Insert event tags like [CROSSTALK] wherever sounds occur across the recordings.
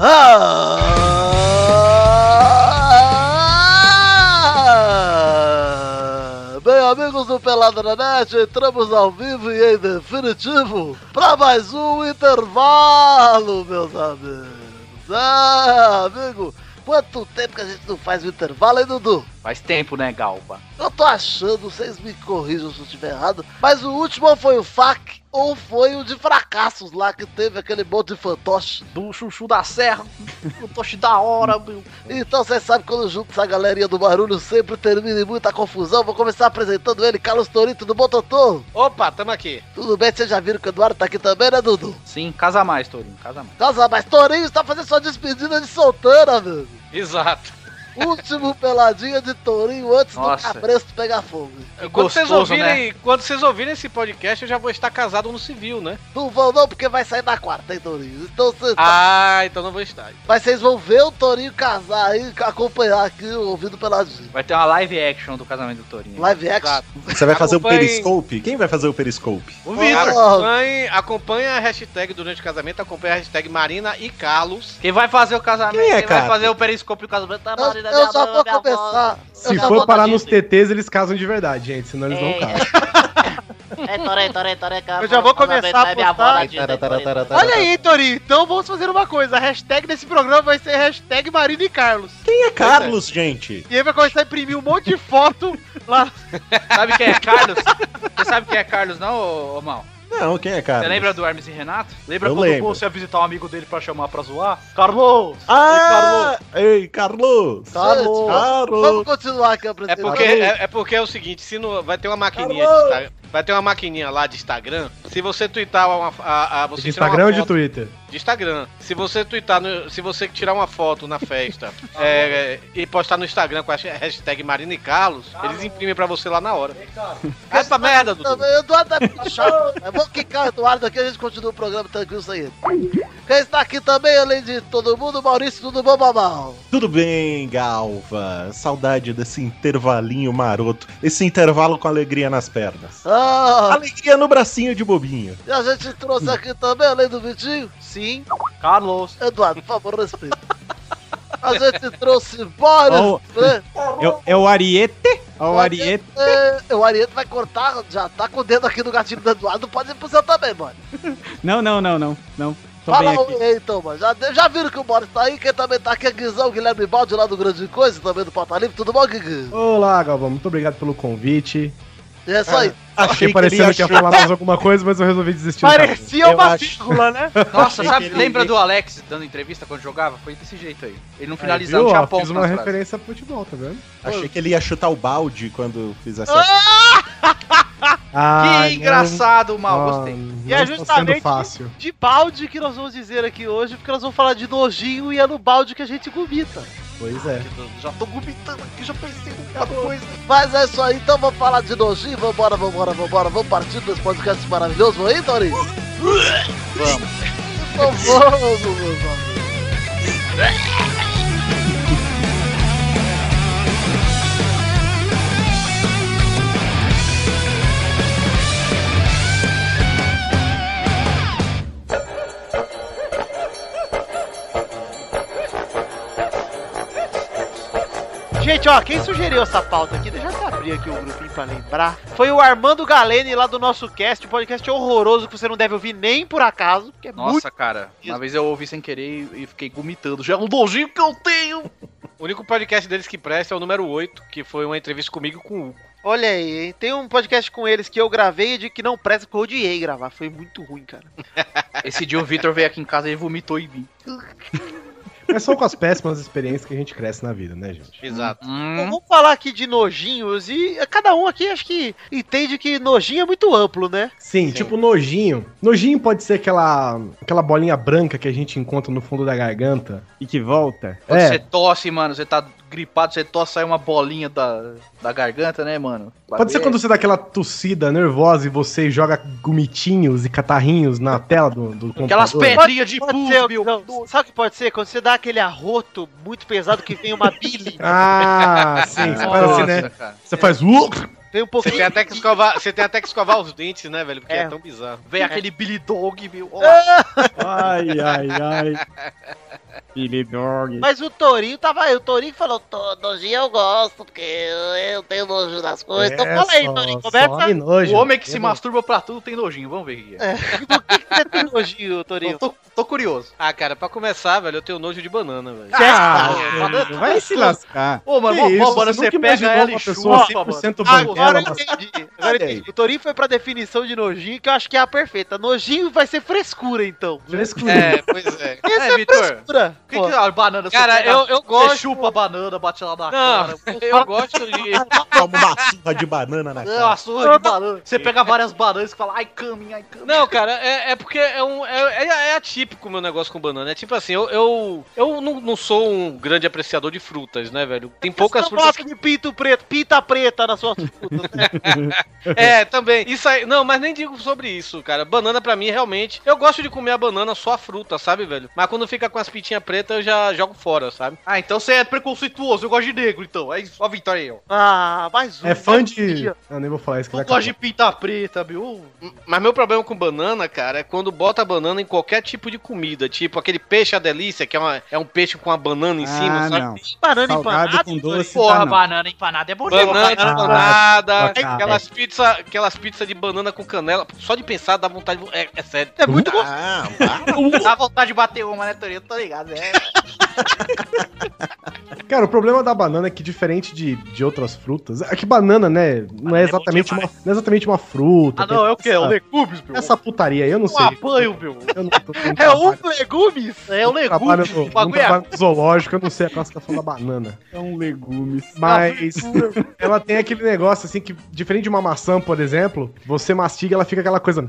Ah! Bem, amigos do Pelada na Net, entramos ao vivo e em definitivo para mais um intervalo, meus amigos. Ah, amigo, quanto tempo que a gente não faz o intervalo, hein, Dudu? Faz tempo, né, Galba? Eu tô achando, vocês me corrijam se eu estiver errado, mas o último foi o FAC ou foi o de fracassos lá que teve aquele monte de fantoche. Do chuchu da serra, [LAUGHS] fantoche da hora, meu. Então vocês sabem que quando junto essa galerinha do barulho sempre termina em muita confusão. Vou começar apresentando ele, Carlos Torito, tudo bom, Totô? Opa, tamo aqui. Tudo bem? Vocês já viram que o Eduardo tá aqui também, né, Dudu? Sim, casa mais, Torinho, casa mais. Casa, mas Torinho está fazendo sua despedida de solteira, meu. Exato. Último peladinha de Torinho antes Nossa. do cabresto pegar fogo. Quando vocês, gostoso, né? ouvirem, quando vocês ouvirem esse podcast, eu já vou estar casado no civil, né? Não vão não, porque vai sair na quarta, hein, Torinho? Então você Ah, então não vou estar. Mas vocês vão ver o Torinho casar aí, acompanhar aqui ouvindo peladinho. Vai ter uma live action do casamento do Torinho. Live action. Exato. Você vai fazer o Acompanhe- Periscope? Quem vai fazer o Periscope? O Vitor, acompanhe, acompanhe a hashtag durante o casamento, acompanhe a hashtag Marina e Carlos. Quem vai fazer o casamento? Quem é, vai cara? fazer o periscópio do casamento da Eu, Marina, eu só vou começar. Se eu for parar nos. TTs, eles casam de verdade, gente, senão eles não É. casam. [LAUGHS] É, Torei, Torei, cara. Eu já vou começar a postar. Torinho. Olha aí, Torinho. Então vamos fazer uma coisa. A hashtag desse programa vai ser hashtag Marina e Carlos. Quem é Carlos, gente? E aí vai começar a imprimir um monte de foto lá. [LAUGHS] Sabe quem é Carlos? Você sabe quem é Carlos, não, ô, ô Mal? Não, quem é Carlos? Você lembra do Hermes e Renato? Lembra Eu quando lembro. você ia visitar um amigo dele pra chamar pra zoar? Carlos! Ah! Ei, Carlos! Carlos. Carlos! Vamos continuar aqui a É porque é, é porque é o seguinte, se no, vai ter uma maquininha de Insta- vai ter uma maquininha lá de Instagram. Se você twittar uma, a, a você De Instagram ou de Twitter? De Instagram. Se você twittar, no- se você tirar uma foto na festa [LAUGHS] é, e postar no Instagram com a hashtag Marina e Carlos, eles imprimem pra você lá na hora. [LAUGHS] Essa merda, Dudu. Eduardo é chato. É bom quicar o Eduardo aqui, a gente continua o programa tranquilo sem ele. Quem está aqui também, além de todo mundo, Maurício, tudo bom, Babal? Tudo bem, Galva? Saudade desse intervalinho maroto. Esse intervalo com alegria nas pernas. Ah, Alegria no bracinho de bobinho. e a gente trouxe aqui também, além do Vitinho, Sim. Carlos! Eduardo, por favor, respeita. A gente trouxe Boris, Oh. né? É, o- é o Ariete? É o Ariete? É, o Ariete vai cortar, já tá com o dedo aqui no gatilho do Eduardo, pode ir pro seu também, mano. Não, não, não, não. Não. Tô Fala bem um então, mano. Já, já viram que o Boris tá aí? Quem também tá aqui é Guizão, Guilherme Balde, lá do Grande Coisa, também do Pauta Livre. Tudo bom, Guigui? Olá, Galvão. Muito obrigado pelo convite. E é isso aí. Achei parecendo que ia falar mais alguma coisa, mas eu resolvi desistir. Parecia uma vírgula, né? Nossa, sabe, que ele- lembra do Alex dando entrevista quando jogava? Foi desse jeito aí. Ele não Aí, finalizava, tinha ponto Fiz uma referência a futebol, tá vendo? Achei que ele ia chutar o balde quando fiz essa. Ah, Que não. engraçado, Mal, Ah, gostei. não E é justamente fácil. de balde que nós vamos dizer aqui hoje, porque nós vamos falar de nojinho e é no balde que a gente gomita. Pois é. Já tô gomitando aqui, já pensei em muita coisa. Mas é isso aí, então vamos falar de nojinho. Vambora, vambora, vambora. Vamos partir desse podcast maravilhoso. Vamos aí, Torinho? Vamos. Então vamos, meus amigos. Gente, ó, quem sugeriu essa pauta aqui, deixa eu até abrir aqui o grupinho pra lembrar. Foi o Armando Galene lá do nosso cast, um podcast horroroso que você não deve ouvir nem por acaso, que é muito Nossa, cara, uma vez eu ouvi sem querer e fiquei vomitando. Já é um nojinho que eu tenho. O único podcast deles que presta é o número 8, que foi uma entrevista comigo com o Hugo. Olha aí, hein? Tem um podcast com eles que eu gravei e de que não presta, que eu odiei gravar. Foi muito ruim, cara. Esse dia o Vitor veio aqui em casa e vomitou em mim. [LAUGHS] É só com as péssimas experiências que a gente cresce na vida, né, gente? Exato. Bom, Hum, vamos falar aqui de nojinhos e cada um aqui acho que entende que nojinho é muito amplo, né? Sim, tipo nojinho. Nojinho pode ser aquela, aquela bolinha branca que a gente encontra no fundo da garganta e que volta. quando É, você tosse, mano, você tá gripado, você tosse, sai uma bolinha da, da garganta, né, mano? pode ser quando você dá aquela tossida nervosa e você joga gomitinhos e catarrinhos na tela do, do Aquelas computador. pedrinhas de público. não, sabe o que pode ser? Quando você dá aquele arroto muito pesado que vem uma bile, Ah, sim. Você faz assim, né? cara. Você faz. "Uh!" Vem um Você pouquinho. tem, até que escovar, você tem até que escovar os dentes, né, velho? Porque é, É. tão bizarro. Vem aquele Billy Dog, viu? Ó, Ai, ai, ai. Billy Dog. Mas o Torinho tava aí. O Torinho falou: "Tô- nojinho eu gosto, porque eu, tenho nojo das coisas. então fala aí, É, só- Torinho. Começa. me nojo. O homem que se masturba pra tudo tem nojinho, vamos ver o que é. Do que, que você tem nojinho, Torinho? Tô, tô curioso. Ah, cara, pra começar, velho, eu tenho nojo de banana, velho. Ah, banana- vai se lascar. Ô, mano, mano, você você pega ela e chupa, mano. 100% Agora eu entendi. Agora eu entendi. O Torinho foi pra definição de nojinho, que eu acho que é a perfeita. Nojinho vai ser frescura, então. Frescura. É, pois é. [LAUGHS] Esse É, é, Vitor. frescura. O que, que é a banana? Você Cara, eu, eu Você gosto. chupa a banana, bate lá na Não, cara. [LAUGHS] eu gosto de. Toma uma surra de banana na cara. a surra de banana. Você pega várias bananas e fala, ai, caminha, ai, caminha. Não, cara, é, é porque é, um, é, é, é atípico o meu negócio com banana. É tipo assim, eu, eu, eu não, não sou um grande apreciador de frutas, né, velho? Tem poucas Você não frutas. gosta de pinto preto, pinta preta frutas, né? [LAUGHS] É, também. Isso aí. Não, mas nem digo sobre isso, cara. Banana pra mim, realmente. Eu gosto de comer a banana só a fruta, sabe, velho? Mas quando fica com as pitinhas pretas, eu já jogo fora, sabe? Ah, então você é preconceituoso, eu gosto de negro, então. Aí, ó, a Vitória aí, ó. Ah, mais um. É fã de... Eu nem vou falar isso Eu gosto de pintar preta, viu? Mas meu problema com banana, cara, é quando bota a banana em qualquer tipo de comida. Tipo aquele peixe a delícia, que é, uma, é um peixe com a banana em cima, Ah, sabe? não. Banana Salgado empanada. com doce, Porra, tá não. banana empanada é bonito. Banana Ah, aquelas pizzas aquelas pizza de banana com canela. Só de pensar dá vontade. de- É, é sério. É muito gostoso. Ah, Dá vontade de bater uma, né, Torinho? Tô ligado, é. [LAUGHS] [LAUGHS] Cara, o problema da banana é que, diferente de, de outras frutas, é que banana, né, não é é exatamente, uma, não é exatamente uma fruta. Ah, não, é o quê? É o legumes, meu. essa putaria aí, eu não Um sei. apanho, meu. Eu não, eu não É um legumes? É trabalho legumes. no, O não bagulho é trabalho no zoológico, eu não sei a classificação da banana. São legumes. Mas ela tem aquele negócio assim que, diferente de uma maçã, por exemplo, você mastiga ela fica aquela coisa.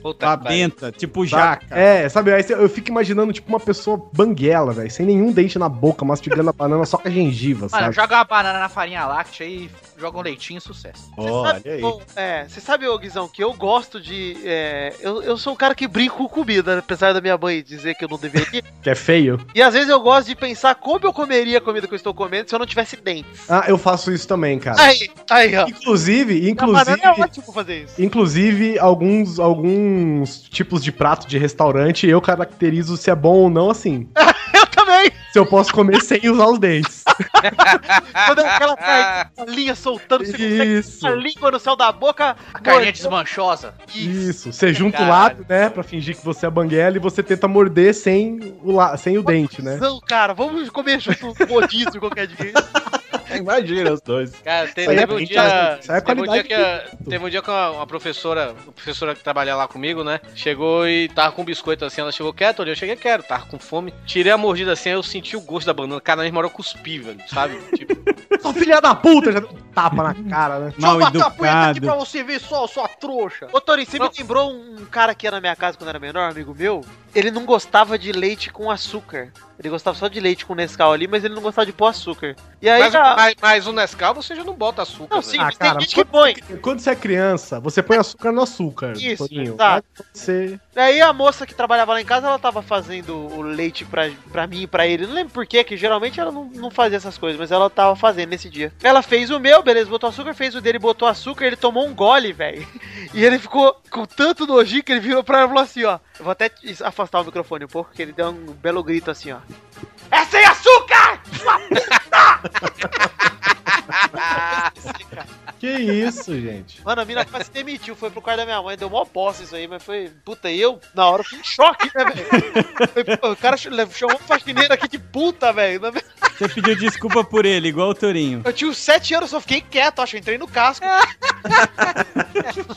Puta. Babenta, tipo jaca. É, sabe? Aí eu fico imaginando, tipo, uma pessoa banguela, velho, sem nenhum dente na boca, mastigando a banana só com a gengiva, Mano, sabe? joga uma banana na farinha láctea e joga um leitinho, sucesso. olha aí. Bom, é, você sabe, ô Guizão, que eu gosto de. é, eu, eu sou um cara que brinco com comida, apesar da minha mãe dizer que eu não deveria. [LAUGHS] Que é feio. e às vezes eu gosto de pensar como eu comeria a comida que eu estou comendo se eu não tivesse dentes. Ah, eu faço isso também, cara. Aí, aí, ó. Inclusive, banana inclusive, é ótimo fazer isso. inclusive alguns alguns tipos de prato de restaurante eu caracterizo se é bom ou não assim. [LAUGHS] Eu também! Se eu posso comer sem usar os dentes. [LAUGHS] Quando é aquela linha soltando, Isso. a língua no céu da boca. A carninha mordendo. desmanchosa. Isso, você junta o lado, né, pra fingir que você é banguela e você tenta morder sem o, la sem o dente, né? Não, cara, vamos comer junto um [LAUGHS] rodízio qualquer dia. [LAUGHS] Imagina os dois. Cara, te- Isso aí é teve um dia. é Teve um dia que, a- teve um dia que uma, uma professora, uma professora que trabalha lá comigo, né? Chegou e tava com um biscoito assim. Ela chegou quieto, eu cheguei quieto, tava com fome. Tirei a mordida assim, aí eu senti o gosto da banana. Cara, na mesma hora eu cuspi, velho, sabe? [LAUGHS] Tipo, Sua filha da puta, já deu tapa na cara, né? Mal Deixa eu bater a punheta aqui pra você ver só, sua trouxa. Ô, Torinho, você me lembrou um cara que ia na minha casa quando era menor, um amigo meu? Ele não gostava de leite com açúcar. Ele gostava só de leite com Nescau ali, mas ele não gostava de pôr açúcar. E aí, mas, a- mas, mas o Nescau você já não bota açúcar, Não, velho. sim, Ah, mas cara, tem gente que põe. Quando você é criança, você põe açúcar no açúcar, Isso, Toninho. exato. Aí Você... Daí a moça que trabalhava lá em casa, ela tava fazendo o leite pra, pra mim e pra ele. Não lembro porquê, que geralmente ela não, não fazia essas coisas, mas ela tava fazendo nesse dia. Ela fez o meu, beleza, botou açúcar, fez o dele, botou açúcar, ele tomou um gole, velho. [LAUGHS] E ele ficou com tanto nojinho que ele virou pra ela e falou assim, ó. Vou até afastar o microfone um pouco, porque ele deu um belo grito assim, ó. É sem açúcar! Sua puta! [LAUGHS] [LAUGHS] Que isso, gente. Mano, a mina quase se demitiu, foi pro quarto da minha mãe, deu mó bosta isso aí, mas foi. Puta, e eu, na hora, fui em choque, né, velho? O cara ch- chamou um faxineiro aqui de puta, velho. [LAUGHS] Você pediu desculpa por ele, igual o Torinho. Eu tinha uns 7 anos, só fiquei quieto, acho, eu entrei no casco. [LAUGHS]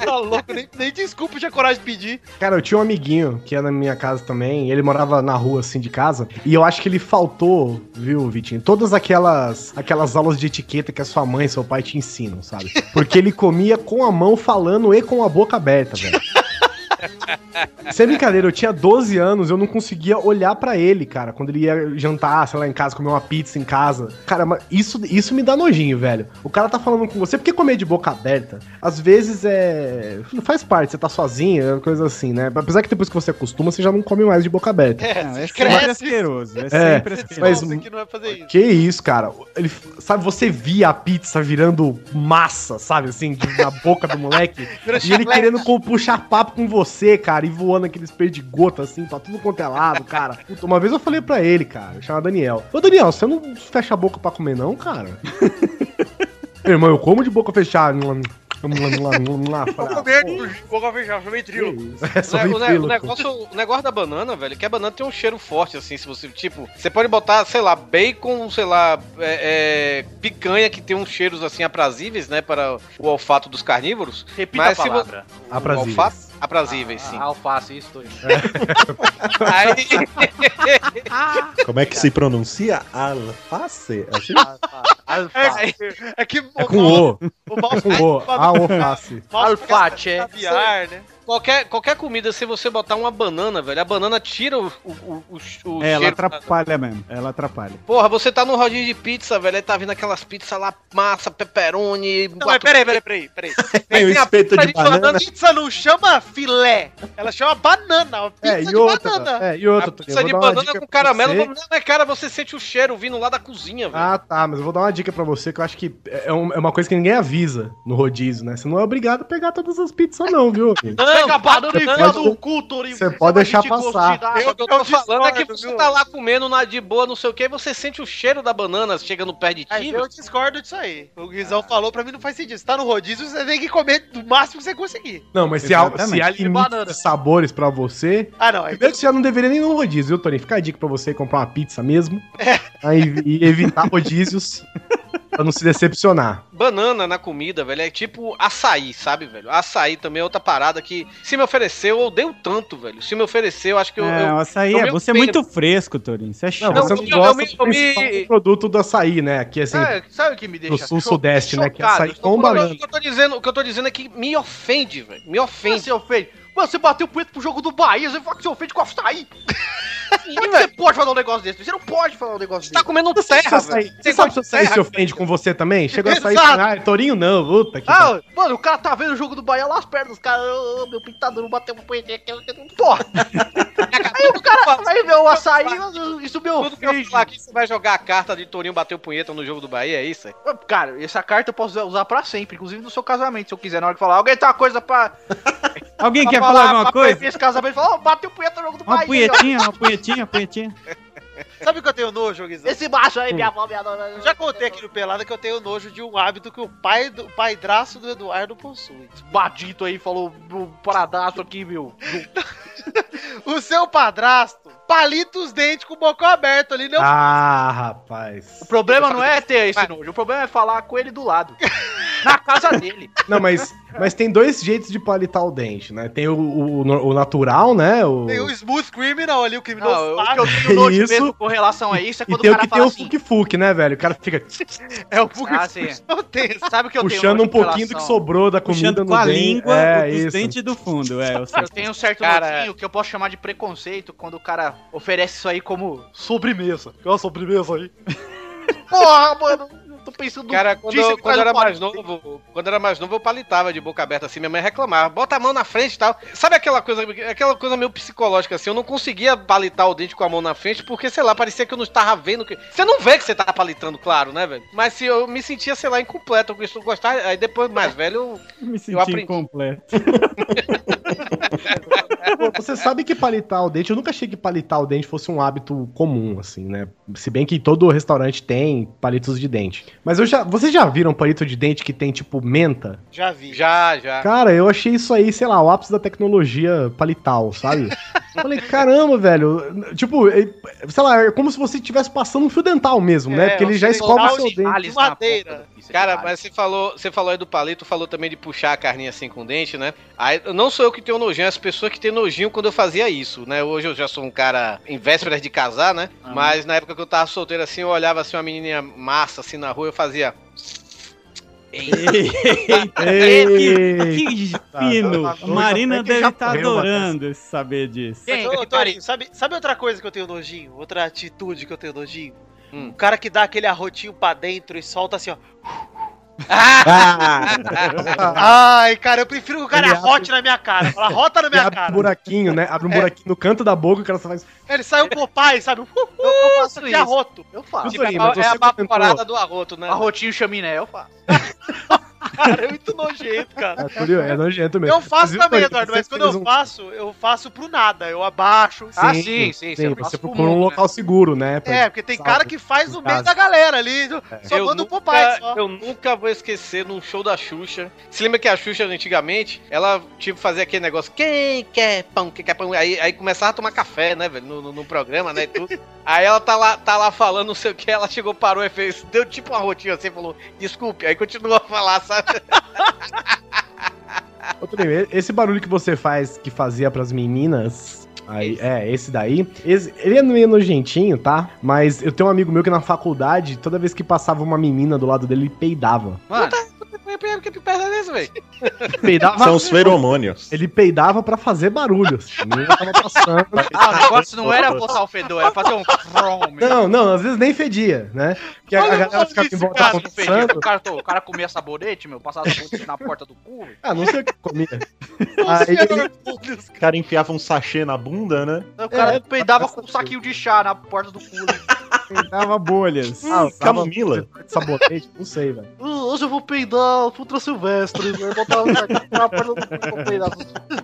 tá louco, nem, nem desculpa tinha coragem de pedir. Cara, eu tinha um amiguinho que ia na minha casa também, ele morava na rua, assim, de casa, e eu acho que ele faltou, viu, Vitinho, todas aquelas aquelas aulas de etiqueta que a sua mãe e seu pai te ensinam, sabe? Porque ele comia com a mão falando e com a boca aberta, velho. Sem brincadeira, eu tinha 12 anos, eu não conseguia olhar pra ele, cara, quando ele ia jantar, sei lá, em casa, comer uma pizza em casa. Cara, mas isso, isso me dá nojinho, velho. O cara tá falando com você, porque comer de boca aberta, às vezes é. Faz parte, você tá sozinho, é coisa assim, né? Apesar que depois que você acostuma, você já não come mais de boca aberta. É, Não, é cresce, asqueroso. É É, sempre asqueroso. mas- que não vai fazer isso. Que isso, cara? Ele, sabe, você via a pizza virando massa, sabe, assim, de- na boca do moleque. E ele querendo puxar papo com você, cara, e voando aqueles gota, assim, pra tudo quanto é lado, cara. Puta, uma vez eu falei pra ele, cara, chama Daniel. Ô, Daniel, você não fecha a boca pra comer, não, cara? [LAUGHS] Meu irmão, eu como de boca fechada. Vamos lá, vamos lá, vamos lá. Chamei que trio. isso? É O, ne- o ne- o ventríloco. negócio, o negócio da banana, velho, é que a banana tem um cheiro forte, assim, se você, tipo, você pode botar, sei lá, bacon, sei lá, é, é, picanha que tem uns cheiros, assim, aprazíveis, né, para o olfato dos carnívoros. Repita Mas a palavra. Aprazíveis. Aprazíveis, sim. Ah, alface, isso, Torinho. [LAUGHS] Aí, [LAUGHS] Como é que se pronuncia? Alface? Assim? Alface. É que É com O. o É com O. Alface. Alface. caviar, né? Qualquer, qualquer comida, se você botar uma banana, velho, a banana tira o, o, o, o, É, ela atrapalha mesmo. Ela atrapalha. Porra, você tá no rodízio de pizza, velho, aí tá vindo aquelas pizzas lá, massa, pepperoni... Não, mas peraí, peraí, peraí, peraí. [LAUGHS] Tem o tem a pizza de de banana. banana. Pizza não chama filé, ela chama banana. uma Pizza É, de e outra, banana. é, e outra, A pizza eu de banana com caramelo, você. não, mas cara, você sente o cheiro vindo lá da cozinha, velho. Ah, tá, mas eu vou dar uma dica pra você que eu acho que é, um- é uma coisa que ninguém avisa no rodízio, né? Você não é obrigado a pegar todas as pizzas, não, viu? amigo? Pega a banana e você enfia pode- no cu, Torinho. você pode deixar passar. de dar. Eu, o que eu tô eu falando é que você tá lá comendo na de boa, não sei o que, e você sente o cheiro da banana chegando perto de Aí ti, eu discordo disso aí. O Guizão falou pra mim não faz sentido. Você tá no rodízio, você tem que comer do máximo que você conseguir. Não, mas se há, se há De limites sabores pra você. Ah, não. Primeiro que você já não deveria nem no rodízio, viu, Tony? Fica a dica pra você comprar uma pizza mesmo. Aí, [LAUGHS] e evitar rodízios [LAUGHS] pra não se decepcionar. Banana na comida, velho, é tipo açaí, sabe, velho? Açaí também é outra parada que, se me ofereceu, eu odeio tanto, velho. Se me ofereceu, eu acho que eu. é, eu- o açaí eu é. Você é muito fresco, Torinho. Você é Não, chato. Não, você não eu- eu gosta do eu me- principal produto do açaí, né? Aqui, assim, Sabe, sabe o que me do deixa sul-sudeste, né? Que é açaí com banana. o, que eu tô dizendo, o que eu tô dizendo é que me ofende, velho. Me ofende. Você ofende. Mano, você bateu o punheta pro jogo do Bahia, você fala que você ofende com açaí. Como é que você pode falar um negócio desse? Você não pode falar um negócio Você tá desse. comendo Você sabe terra, velho. Você sabe se açaí se ofende com você também? Chegou a sair Exato. ah, Torinho não, puta que pariu. Ah, mano, o cara tá vendo o jogo do Bahia lá as pernas caras. Ô, meu pintador bateu uma punheta aqui. Porra! aí o cara aí o açaí, isso me Tudo que eu falar aqui, você vai jogar a carta de Torinho bater o punheta no jogo do Bahia, é isso? Cara, essa carta eu posso usar pra sempre, inclusive no seu casamento, se eu quiser, na hora que falar. Alguém tem uma coisa pra. Alguém pra quer falar alguma pra coisa? Esse casamento, fala, ó, bateu o punheta no jogo do Uma Bahia. punhetinha, uma punhetinha, uma punhetinha. Sabe o que eu tenho nojo, Guizão? Esse macho aí, minha avó, minha dona. Eu já contei aqui no Pelada que eu tenho nojo de um hábito que o pai do o padraço do Eduardo possui. Badito aí falou o paradaço aqui, meu. [LAUGHS] O seu padrasto palita os dentes com o bocão aberto ali, não. Ah, rapaz. O problema não é ter esse nojo, o problema é falar com ele do lado. [LAUGHS] [LAUGHS] Na casa dele. Não, mas, mas tem dois jeitos de palitar o dente, né? Tem o, o, o natural, né? O, Tem o Smooth Criminal ali, o Não, criminoso o que eu tenho nojo Isso. mesmo com relação a isso é E quando tem o que tem fala o assim. fuque-fuque, né, velho? O cara fica É o Fug Ah, sim. [LAUGHS] não. Sabe o que eu tenho puxando nojo um pouquinho do que sobrou da comida Puxando no com a dente. língua É, os isso. dentes do fundo, é. Eu. [LAUGHS] Eu tenho um certo Cara- nojinho que eu posso chamar de preconceito quando o cara oferece isso aí como sobremesa. Quer uma sobremesa aí? Porra, mano, pensando Cara, quando, eu, que quando eu era mais novo, quando eu era mais novo, eu palitava de boca aberta assim, minha mãe reclamava, bota a mão na frente e tal. Sabe aquela coisa, aquela coisa meio psicológica assim, eu não conseguia palitar o dente com a mão na frente, porque, sei lá, parecia que eu não estava vendo que. Você não vê que você tá palitando, claro, né, velho? Mas se eu me sentia, sei lá, incompleto, eu gostar, aí depois, mais velho, eu. Me senti aprendi. incompleto. [LAUGHS] Você sabe que palitar o dente, eu nunca achei que palitar o dente fosse um hábito comum, assim, né? Se bem que todo restaurante tem palitos de dente. Mas eu já. Vocês já viram palito de dente que tem, tipo, menta? Já vi. Já, já. Cara, eu achei isso aí, sei lá, o ápice da tecnologia palital, sabe? [LAUGHS] Falei, caramba, velho. Tipo, sei lá, é como se você estivesse passando um fio dental mesmo, né? É, Porque ele já escova o seu de- dente. De na madeira. Isso é Cara, mas você falou, você falou aí do palito, falou também de puxar a carninha assim com o dente, né? Aí, não sou eu que tenho nojinho, as pessoas que têm nojinho quando eu fazia isso, né? Hoje eu já sou um cara em vésperas de casar, né? Ah. Mas na época que eu tava solteiro assim, eu olhava assim uma menininha massa assim na rua, eu fazia. Eita, Ei, que fino. tá Marina deve estar correu, adorando saber disso. Mas, ô, sabe, sabe outra coisa que eu tenho nojinho? Outra atitude que eu tenho nojinho? Hum. O cara que dá aquele arrotinho pra dentro e solta assim, ó. Ah! Ai, cara, eu prefiro que o cara Ele arrote na minha cara. Fala, rota na minha abre um cara. buraquinho, né? Abre um buraquinho no canto da boca, o cara só faz. Ele sai um Popeye, sabe? Uh, Eu faço que isso. arroto. Eu faço. Tipo, aí, é a- é a vaporada do arroto, né? Arrotinho chaminé, eu faço. [LAUGHS] cara, é muito nojento, cara. É, Túlio, é nojento mesmo. Eu faço também, Eduardo, você mas quando eu um- faço, eu faço pro nada. Eu abaixo. Ah, sim, sim, Sim, você procura um mundo, local seguro, né? É, porque tem cara que faz no meio da galera ali, só eu, manda o Popeye só. eu nunca vou esquecer num show da Xuxa. Se lembra que a Xuxa, antigamente, ela, tipo, fazia aquele negócio, quem quer pão, quem quer pão? Aí, aí começava a tomar café, né, velho, no, no, no programa, né, e tudo. [LAUGHS] Aí ela tá lá, tá lá falando não sei o que, ela chegou, parou e fez, deu tipo uma rotina assim, falou, desculpe, aí continuou a falar, sabe? Esse barulho que você faz, que fazia pras meninas. Aí, é, esse daí. esse- ele é meio nojentinho, tá? Mas eu tenho um amigo meu que na faculdade, toda vez que passava uma menina do lado dele, ele peidava. Mano, Que perda é essa, velho? Peidava. São os feromônios. Ele peidava pra fazer barulho. assim. Tava passando. [LAUGHS] ah, o negócio não era botar o fedor, era fazer um. Não, não, às vezes nem fedia, né? Porque a, a o galera ficava em volta cara, O conversando. cara, o cara comia sabonete, meu, passava sabonete na porta do cu. velho. Ah, não sei o que comia. Aí ele O cara enfiava um sachê na bunda, né? O cara É, peidava com um saquinho de chá na porta do cu. Né? Dava bolhas. Ah, Camomila. sabonete, não sei, velho. Uh, Hoje eu vou peidar o Futra Silvestre. Vai botar na porta do vou peidar.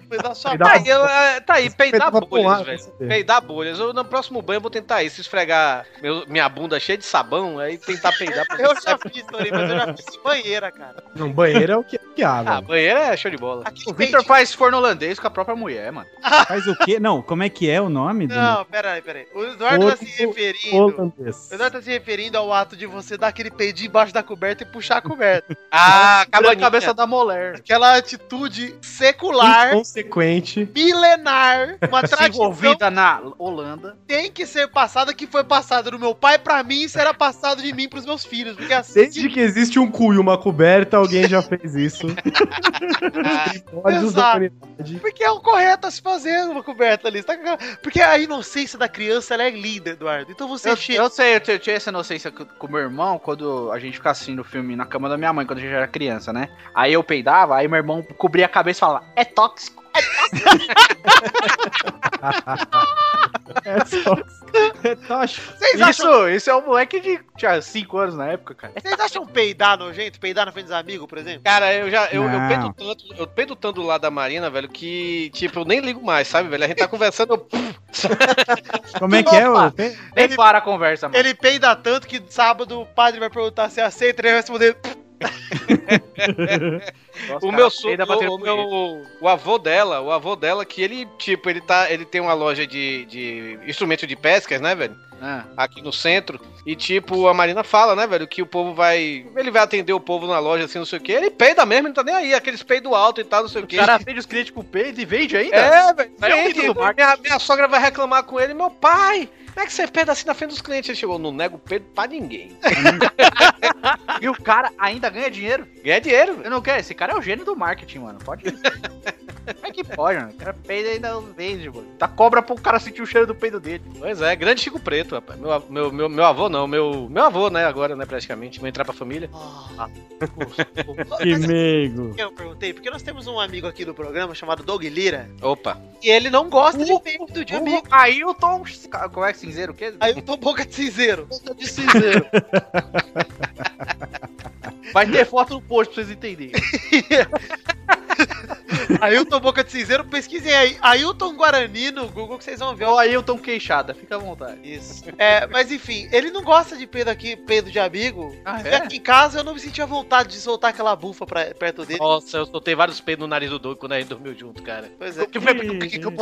Peidar só Peidava- Tá aí, eu, é, tá aí peidar Peidava bolhas, velho. Peidar bolhas. Eu, no próximo banho eu vou tentar isso, esfregar meu- minha bunda cheia de sabão, aí tentar peidar pra Eu já fiz, Tori, mas eu já fiz em banheira, cara. Não, banheiro é o que, que há, Ah, velho. banheiro é show de bola. Aquele O Victor faz forno holandês com a própria mulher, mano. [LAUGHS] Faz o quê? Não, como é que é o nome? do- Não, peraí, peraí. O Eduardo tá se referindo. O Eduardo tá se referindo ao ato de você dar aquele peidinho embaixo da coberta e puxar a coberta. [LAUGHS] Ah, Cabelo cabaninha. cabeça da mulher. Aquela atitude secular, Inconsequente. milenar, uma tradição Desenvolvida na Holanda. tem que ser passada que foi passada do meu pai pra mim e será passado de mim pros meus filhos. Porque assim, Desde que existe um cu e uma coberta, alguém já fez isso. [LAUGHS] Exato. porque é o correto a se fazer uma coberta ali. tá Porque a inocência da criança ela é linda, Eduardo. Então você Eu, chega. Eu sei, eu eu tinha essa inocência com o meu irmão quando a gente ficava assistindo o filme na cama da minha mãe, quando a gente era criança, né? Aí eu peidava, aí meu irmão cobria a cabeça e falava, é tóxico. [LAUGHS] É. É acham, Isso, isso é um moleque de tinha 5 anos na época, cara. vocês acham peidar nojento? Peidar na frente dos amigos, por exemplo? Cara, eu já. Eu, eu peido tanto, eu peido tanto do lado da Marina, velho, que, tipo, eu nem ligo mais, sabe, velho? A gente tá conversando, eu. [LAUGHS] Como é que é o. Nem Ele- para a conversa, mano. Ele peida tanto que sábado o padre vai perguntar se aceita e ele vai responder. [LAUGHS] Nossa, O meu sogro, o, meu, o avô dela, o avô dela, que ele, tipo, ele tá, ele tem uma loja de, de instrumento de pescas, né, velho? Ah. Aqui no centro. E, tipo, a Marina fala, né, velho, que o povo vai. Ele vai atender o povo na loja, assim, não sei o quê. Ele peida mesmo, não tá nem aí, aqueles peido alto e tal, não sei o O quê. cara atende os clientes com peito e vende ainda? É, velho. É um minha, minha sogra vai reclamar com ele, meu pai. Como é que você peida assim na frente dos clientes? Ele chegou, não nego o peito pra ninguém. [LAUGHS] E o cara ainda ganha dinheiro? Ganha dinheiro. Eu não quero, esse cara é o gênio do marketing, mano. Pode. [LAUGHS] Como é que pode, mano? O cara peida ainda vende, mano. Tá cobra pro cara sentir o cheiro do peido dele. Pois é, grande Chico Preto, rapaz. Meu, meu, meu, meu avô não, meu, meu avô, né, agora, né, praticamente. Vou entrar pra família. Ah, [LAUGHS] Que meigo. Eu perguntei, porque nós temos um amigo aqui do programa chamado Doug Lira, Opa. e ele não gosta de peido de amigo. Hugo Ailton. Como é que cinzeiro? O quê? Aí eu tô boca de cinzeiro. Boca de cinzeiro. [LAUGHS] Vai ter foto no post pra vocês entenderem. [LAUGHS] Ailton Boca de Cinzeiro, pesquisem aí. Ailton Guarani no Google que vocês vão ver. Ó, Ailton queixada, fica à vontade. Isso. É, mas enfim, ele não gosta de peido aqui, peido de amigo. Ah, E aqui em casa eu não me sentia vontade de soltar aquela bufa pra, perto dele. Nossa, eu soltei vários peidos no nariz do Doug quando a gente dormiu junto, cara. Pois é. Que foi que que o [LAUGHS]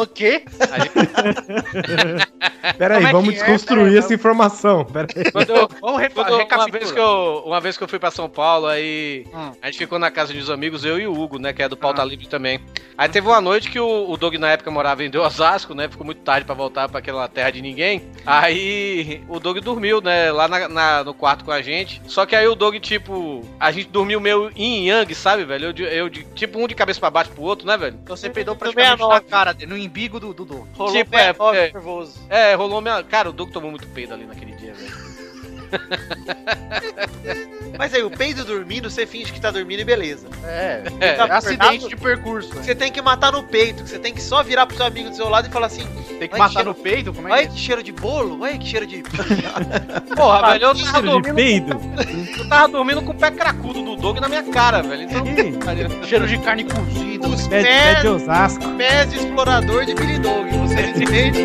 é vamos que é? desconstruir Pera aí, essa informação. Pera aí. quando eu, Vamos quando- uma, recapitular. vez que eu, uma vez que eu fui pra São Paulo, aí Hum. a gente ficou na casa dos amigos, eu e o Hugo, né, que é do Pauta Livre também. Aí teve uma noite que o, o Doug na época morava em Osasco, né, ficou muito tarde pra voltar pra aquela terra de ninguém. Aí o Doug dormiu, né, lá na- na- no quarto com a gente. Só que aí o Doug, tipo, a gente dormiu meio yin yang, sabe, velho? Eu, de- eu de- tipo, um de cabeça pra baixo pro outro, né, velho? Então você peidou praticamente na cara dele, no embigo do Dudu. Rolou tipo, tipo, é, é, é. nervoso. É, rolou minha. Cara, o Doug tomou muito peido ali naquele dia, velho. [LAUGHS] Mas aí, o peido dormindo, você finge que tá dormindo e beleza. É, É, é acidente de percurso. né? Você tem que matar no peito, que você tem que só virar pro seu amigo do seu lado e falar assim: Tem que matar cheiro- no peito? Como é olha que é? que cheiro de bolo, olha que cheiro de. [LAUGHS] Porra, velho, eu tava Cheiro de dormindo, peido. eu tava dormindo com o pé cracudo do Doug na minha cara, velho. Então, Cheiro de carne cozida. Os Pé, pé pés, de Osasco. pés de explorador de Billy Dog. Você entende?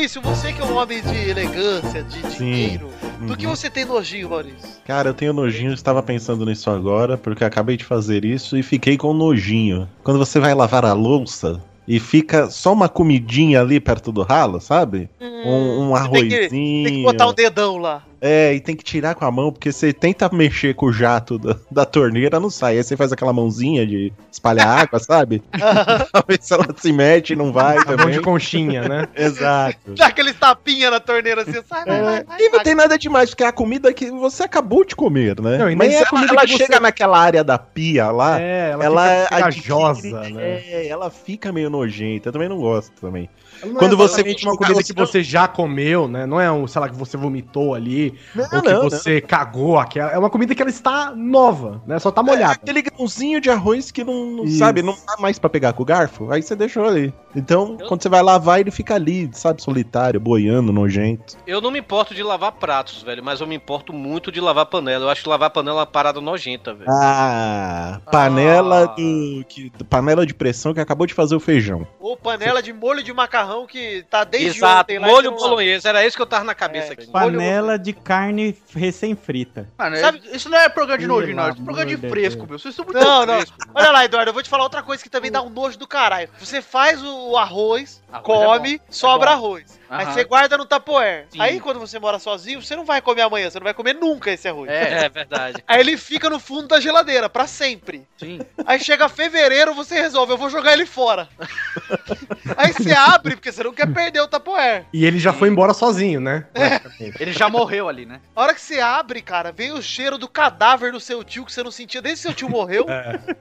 Maurício, você que é um homem de elegância, de Sim. dinheiro, do que Uhum. você tem nojinho, Maurício? Cara, eu tenho nojinho, estava pensando nisso agora, porque acabei de fazer isso e fiquei com nojinho. Quando você vai lavar a louça e fica só uma comidinha ali perto do ralo, sabe? Um, um Você tem que- arrozinho. Tem que botar o dedão lá. É, e tem que tirar com a mão, porque você tenta mexer com o jato da, da torneira, não sai. Aí você faz aquela mãozinha de espalhar [LAUGHS] água, sabe? [LAUGHS] Talvez ela se mete e não vai Mão de também. conchinha, né? [LAUGHS] Exato. Dá aquele tapinha na torneira assim, sai, vai, vai, É, vai. e não tem nada demais, porque é a comida que você acabou de comer, né? Não, Mas é a ela, comida ela que você- chega naquela área da pia lá, É, ela, ela fica adquire- pegajosa, né? É, ela fica meio nojenta. Eu também não gosto também. Não Quando é você exatamente uma comida que você- já comeu, né? Não é um, sei lá, que você vomitou ali, Não, ou que não, você cagou aquela. É uma comida que ela está nova, né? Só tá É molhada. aquele grãozinho de arroz que não, não sabe, não dá mais pra pegar com o garfo. Aí você deixou ali. Então, quando você vai lavar, ele fica ali, sabe, solitário, boiando, nojento. eu não me importo de lavar pratos, velho, mas eu me importo muito de lavar panela. Eu acho que lavar panela é uma parada nojenta, velho. Ah, panela Ah. do. Que, panela de pressão que acabou de fazer o feijão. Ou panela de molho de macarrão que tá desde Exato, ontem lá. molho bolonhesa, era isso que eu tava na cabeça É, aqui. Panela de carne recém-frita. Mano, é- Sabe- isso não é programa de nojinho, não. Isso é programa de fresco, Deus. meu. Vocês são muito Não, não. Olha lá, Eduardo, eu vou te falar outra coisa que também dá um nojo do caralho. Você faz o arroz, Arroz come, é sobra É arroz. Aí você guarda no tapoer. Sim. Aí quando você mora sozinho, você não vai comer amanhã, você não vai comer nunca esse arroz. É, É verdade. [LAUGHS] Aí ele fica no fundo da geladeira, pra sempre. sim. Aí chega fevereiro, você resolve, eu vou jogar ele fora. [LAUGHS] Aí você abre, porque você não quer perder o tapoer. E ele já foi embora sozinho, né? Praticamente. Ele já morreu ali, né? A hora que você abre, cara, vem o cheiro do cadáver do seu tio que você não sentia desde que seu tio morreu.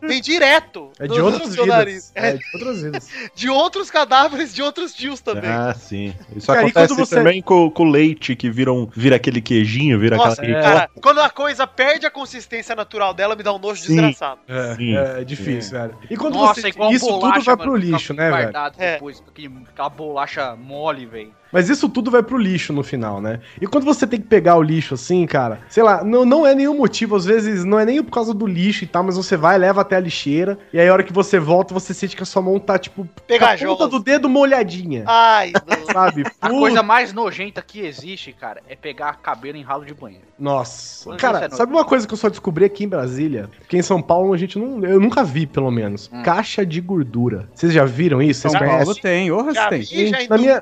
Vem direto. É no- de outras seu vidas. nariz. É É, de outras vidas. [LAUGHS] de outros cadáveres de outros tios também. Ah, sim. Isso Cara, e acontece quando você- também com, com o leite, que vira, um, vira aquele queijinho, vira Nossa, aquela. cara, quando a coisa perde a consistência natural dela, me dá um nojo Sim. desgraçado. É, Sim. é difícil, velho. E quando Nossa, você. Isso bolacha, tudo vai mano, pro lixo, né, velho? É. depois, aquele- aquela bolacha mole, velho. Mas isso tudo vai pro lixo no final, né? E quando você tem que pegar o lixo assim, cara, sei lá, não, não é nenhum motivo, às vezes não é nem por causa do lixo e tal, mas você vai, leva até a lixeira, e aí a hora que você volta, você sente que a sua mão tá, tipo, com a Pegajosa. ponta do dedo molhadinha, Ai, [LAUGHS] não. sabe? A Puta, coisa mais nojenta que existe, cara, é pegar cabelo em ralo de banheiro. Nossa. Mas Cara, é sabe uma coisa que eu só descobri aqui em Brasília? Que em São Paulo a gente não. Eu nunca vi, pelo menos. Hum. Caixa de gordura. Vocês já viram isso? São Vocês Paulo conhecem? tem, orra Já tem. vi, já Na minha-.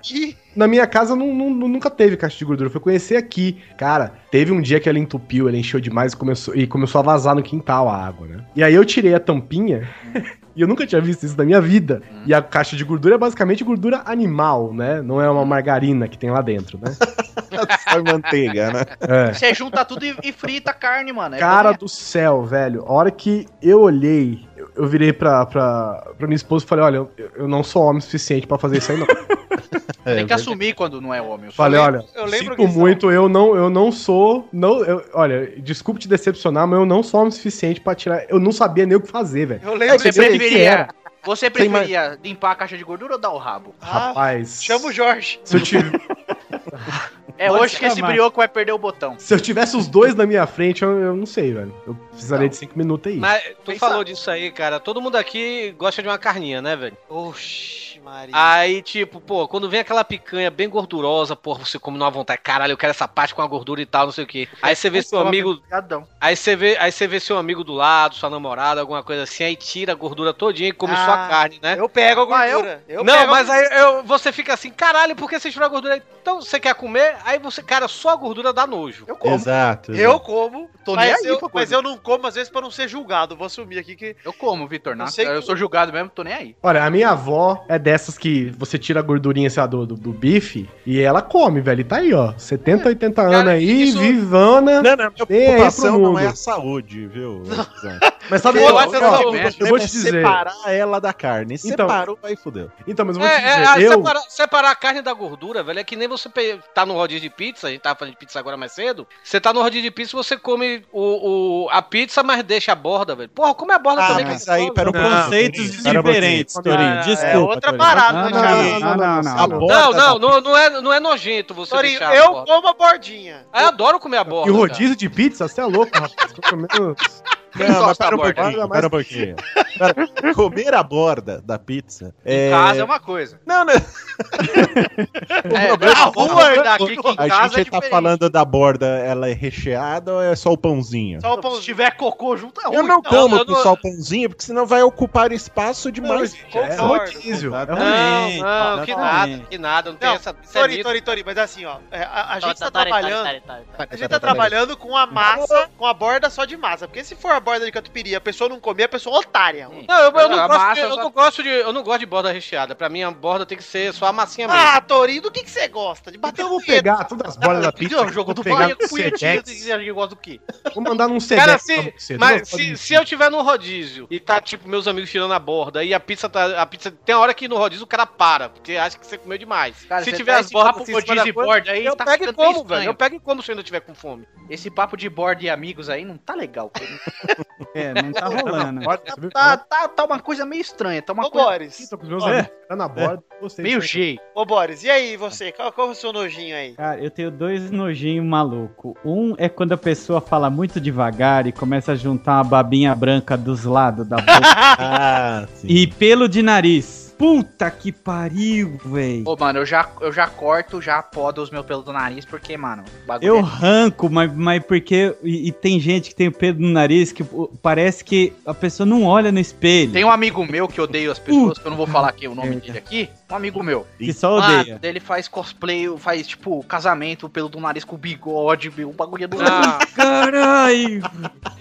Na minha casa não, não- nunca teve caixa de gordura. Eu fui conhecer aqui. Cara, teve um dia que ela entupiu, ela encheu demais e começou, e começou a vazar no quintal a água, né? E aí eu tirei a tampinha. [LAUGHS] E eu nunca tinha visto isso na minha vida. E a caixa de gordura é basicamente gordura animal, né? Não é uma margarina que tem lá dentro, né? [LAUGHS] Só manteiga, né? É. Você junta tudo e, e frita a carne, mano. É Cara do céu, velho. A hora que eu olhei, eu, eu virei pra, pra, pra minha esposa e falei: olha, eu, eu não sou homem suficiente pra fazer isso aí, não. [LAUGHS] É, Tem que assumir quando não é homem. Eu Falei, olha, eu lembro sinto que muito, eu não, eu não sou. Não, eu- olha, desculpe te decepcionar, mas eu não sou homem suficiente pra tirar. Eu não sabia nem o que fazer, velho. Eu lembro Você Você preferia, você Tem mais- preferia limpar a caixa de gordura ou dar o rabo? Ah, Rapaz. Chama o Jorge. Se eu, tive- [LAUGHS] É Pode hoje que esse brioco vai perder o botão. se eu tivesse os dois na minha frente, eu, eu não sei, velho. Eu precisaria de cinco minutos aí. Mas tu Pensa- falou disso aí, cara. Todo mundo aqui gosta de uma carninha, né, velho? Oxi, Maria. Aí, tipo, pô, quando vem aquela picanha bem gordurosa, pô, você come numa vontade, caralho, eu quero essa parte com a gordura e tal, não sei o quê. Aí você vê seu amigo, aí você vê, aí você vê seu amigo do lado, sua namorada, alguma coisa assim, aí tira a gordura todinha e come Ah, só a carne, né? Eu pego a Ah, eu- gordura. Eu não, mas aí eu, você fica assim, caralho, por que você tirou a gordura? Então, você quer comer? aí você, cara, só a gordura dá nojo. Eu como. Exato. Eu como, Tô nem mas, aí eu, mas eu não como às vezes pra não ser julgado. Vou assumir aqui que. Eu como, Vitor. Eu na- sei que- Eu sou julgado mesmo, tô nem aí. Olha, a minha avó é dessas que você tira a gordurinha sei lá, do, do, do bife e ela come, velho. E tá aí, ó. 70, 80 anos aí, isso- vivana. Não, não, minha preocupação não é a saúde, viu? Zé? Mas sabe, Eu que ó, essa- eu, vou te dizer. separar ela da carne. Então- Separou, aí fudeu. Então, mas eu vou É, te é, dizer. a- eu, separar, separar a carne da gordura, velho, é que nem você tá no rodízio de pizza, a gente tava falando de pizza agora mais cedo. Você tá no rodízio de pizza, você come o, o- a pizza, mas deixa a borda, velho. Porra, come a borda Ah, também. que mas é aí, pera. Conceitos diferentes, Torinho. Desculpa. é outra parada, Não, né, não, não, não, não, não. borda Não, não, não, não é, não é nojento você Torinho, deixar a eu borda. como a bordinha. Ah, Eu adoro comer a borda. E rodízio de pizza, você é louco, rapaz. Tô comendo- [LAUGHS] Não, mas pera um da borda? pouquinho, pera um pouquinho. Pera, comer a borda da pizza Em casa é uma coisa. Não, [LAUGHS] não. É, na rua daqui que em A casa é gente tá diferente. falando da borda, ela é recheada ou é só o pãozinho? Só o Se pãozinho. tiver cocô junto, é ruim. Eu não como eu com não- só o pãozinho, porque senão vai ocupar espaço demais. É Concordo. rodízio. É rodízio. Não, não, que nada, que nada, não tem Não, essa. isso é Tori. Tori, Tori, mas assim, ó, é, a, a gente tá trabalhando. A gente tá trabalhando com a massa, com a borda só de massa. Porque se for a borda de catupiry, a pessoa não comer, a pessoa é otária. Não, eu, eu não A gosto de, eu só- não gosto de. Eu não gosto de borda recheada. Pra mim, a borda tem que ser só a massinha mesmo. Ah, Torinho, do que que você gosta? De bater Então eu vou pegar todas as bordas da [LAUGHS] pizza. O jogo do vou pegar Bahia com Você acha que gosta do quê? Vou mandar num Cara, Sedex se, mas se, se eu tiver no rodízio e tá, tipo, meus amigos tirando a borda e a pizza tá. A pizza. Tem hora que no rodízio o cara para, porque acha que você comeu demais. Cara, se tiver tá as bordas cima rodízio e borda aí, eu tá pego e ficando como, velho. Eu pego e como se eu ainda tiver com fome. Esse papo de borda e amigos aí não tá legal. [LAUGHS] É, não tá rolando. Borda, você viu? Tá, tá, tá uma coisa meio estranha. Tá uma Ô, coisa Boris. Tô com os meus É. amigos tirando a borda. Gostei meio cheio. Ô, Boris, e aí, você? Qual, qual é o seu nojinho aí? Cara, eu tenho dois nojinhos maluco. Um é quando a pessoa fala muito devagar e começa a juntar uma babinha branca dos lados da boca [LAUGHS] Ah, sim. e pelo de nariz. Puta que pariu, véi. Ô, mano, eu já, eu já corto, já podo os meus pelos do nariz, porque, mano, bagulho Eu é- ranco, mas, mas porque. E, e tem gente que tem o pelo no nariz que parece que a pessoa não olha no espelho. Tem um amigo meu que odeia as pessoas, que eu não vou falar aqui o nome dele aqui. Um amigo meu. que só Mano, odeia. ele faz cosplay, faz, tipo, casamento pelo do nariz com bigode, meu, um bagulho do Ah, Caralho!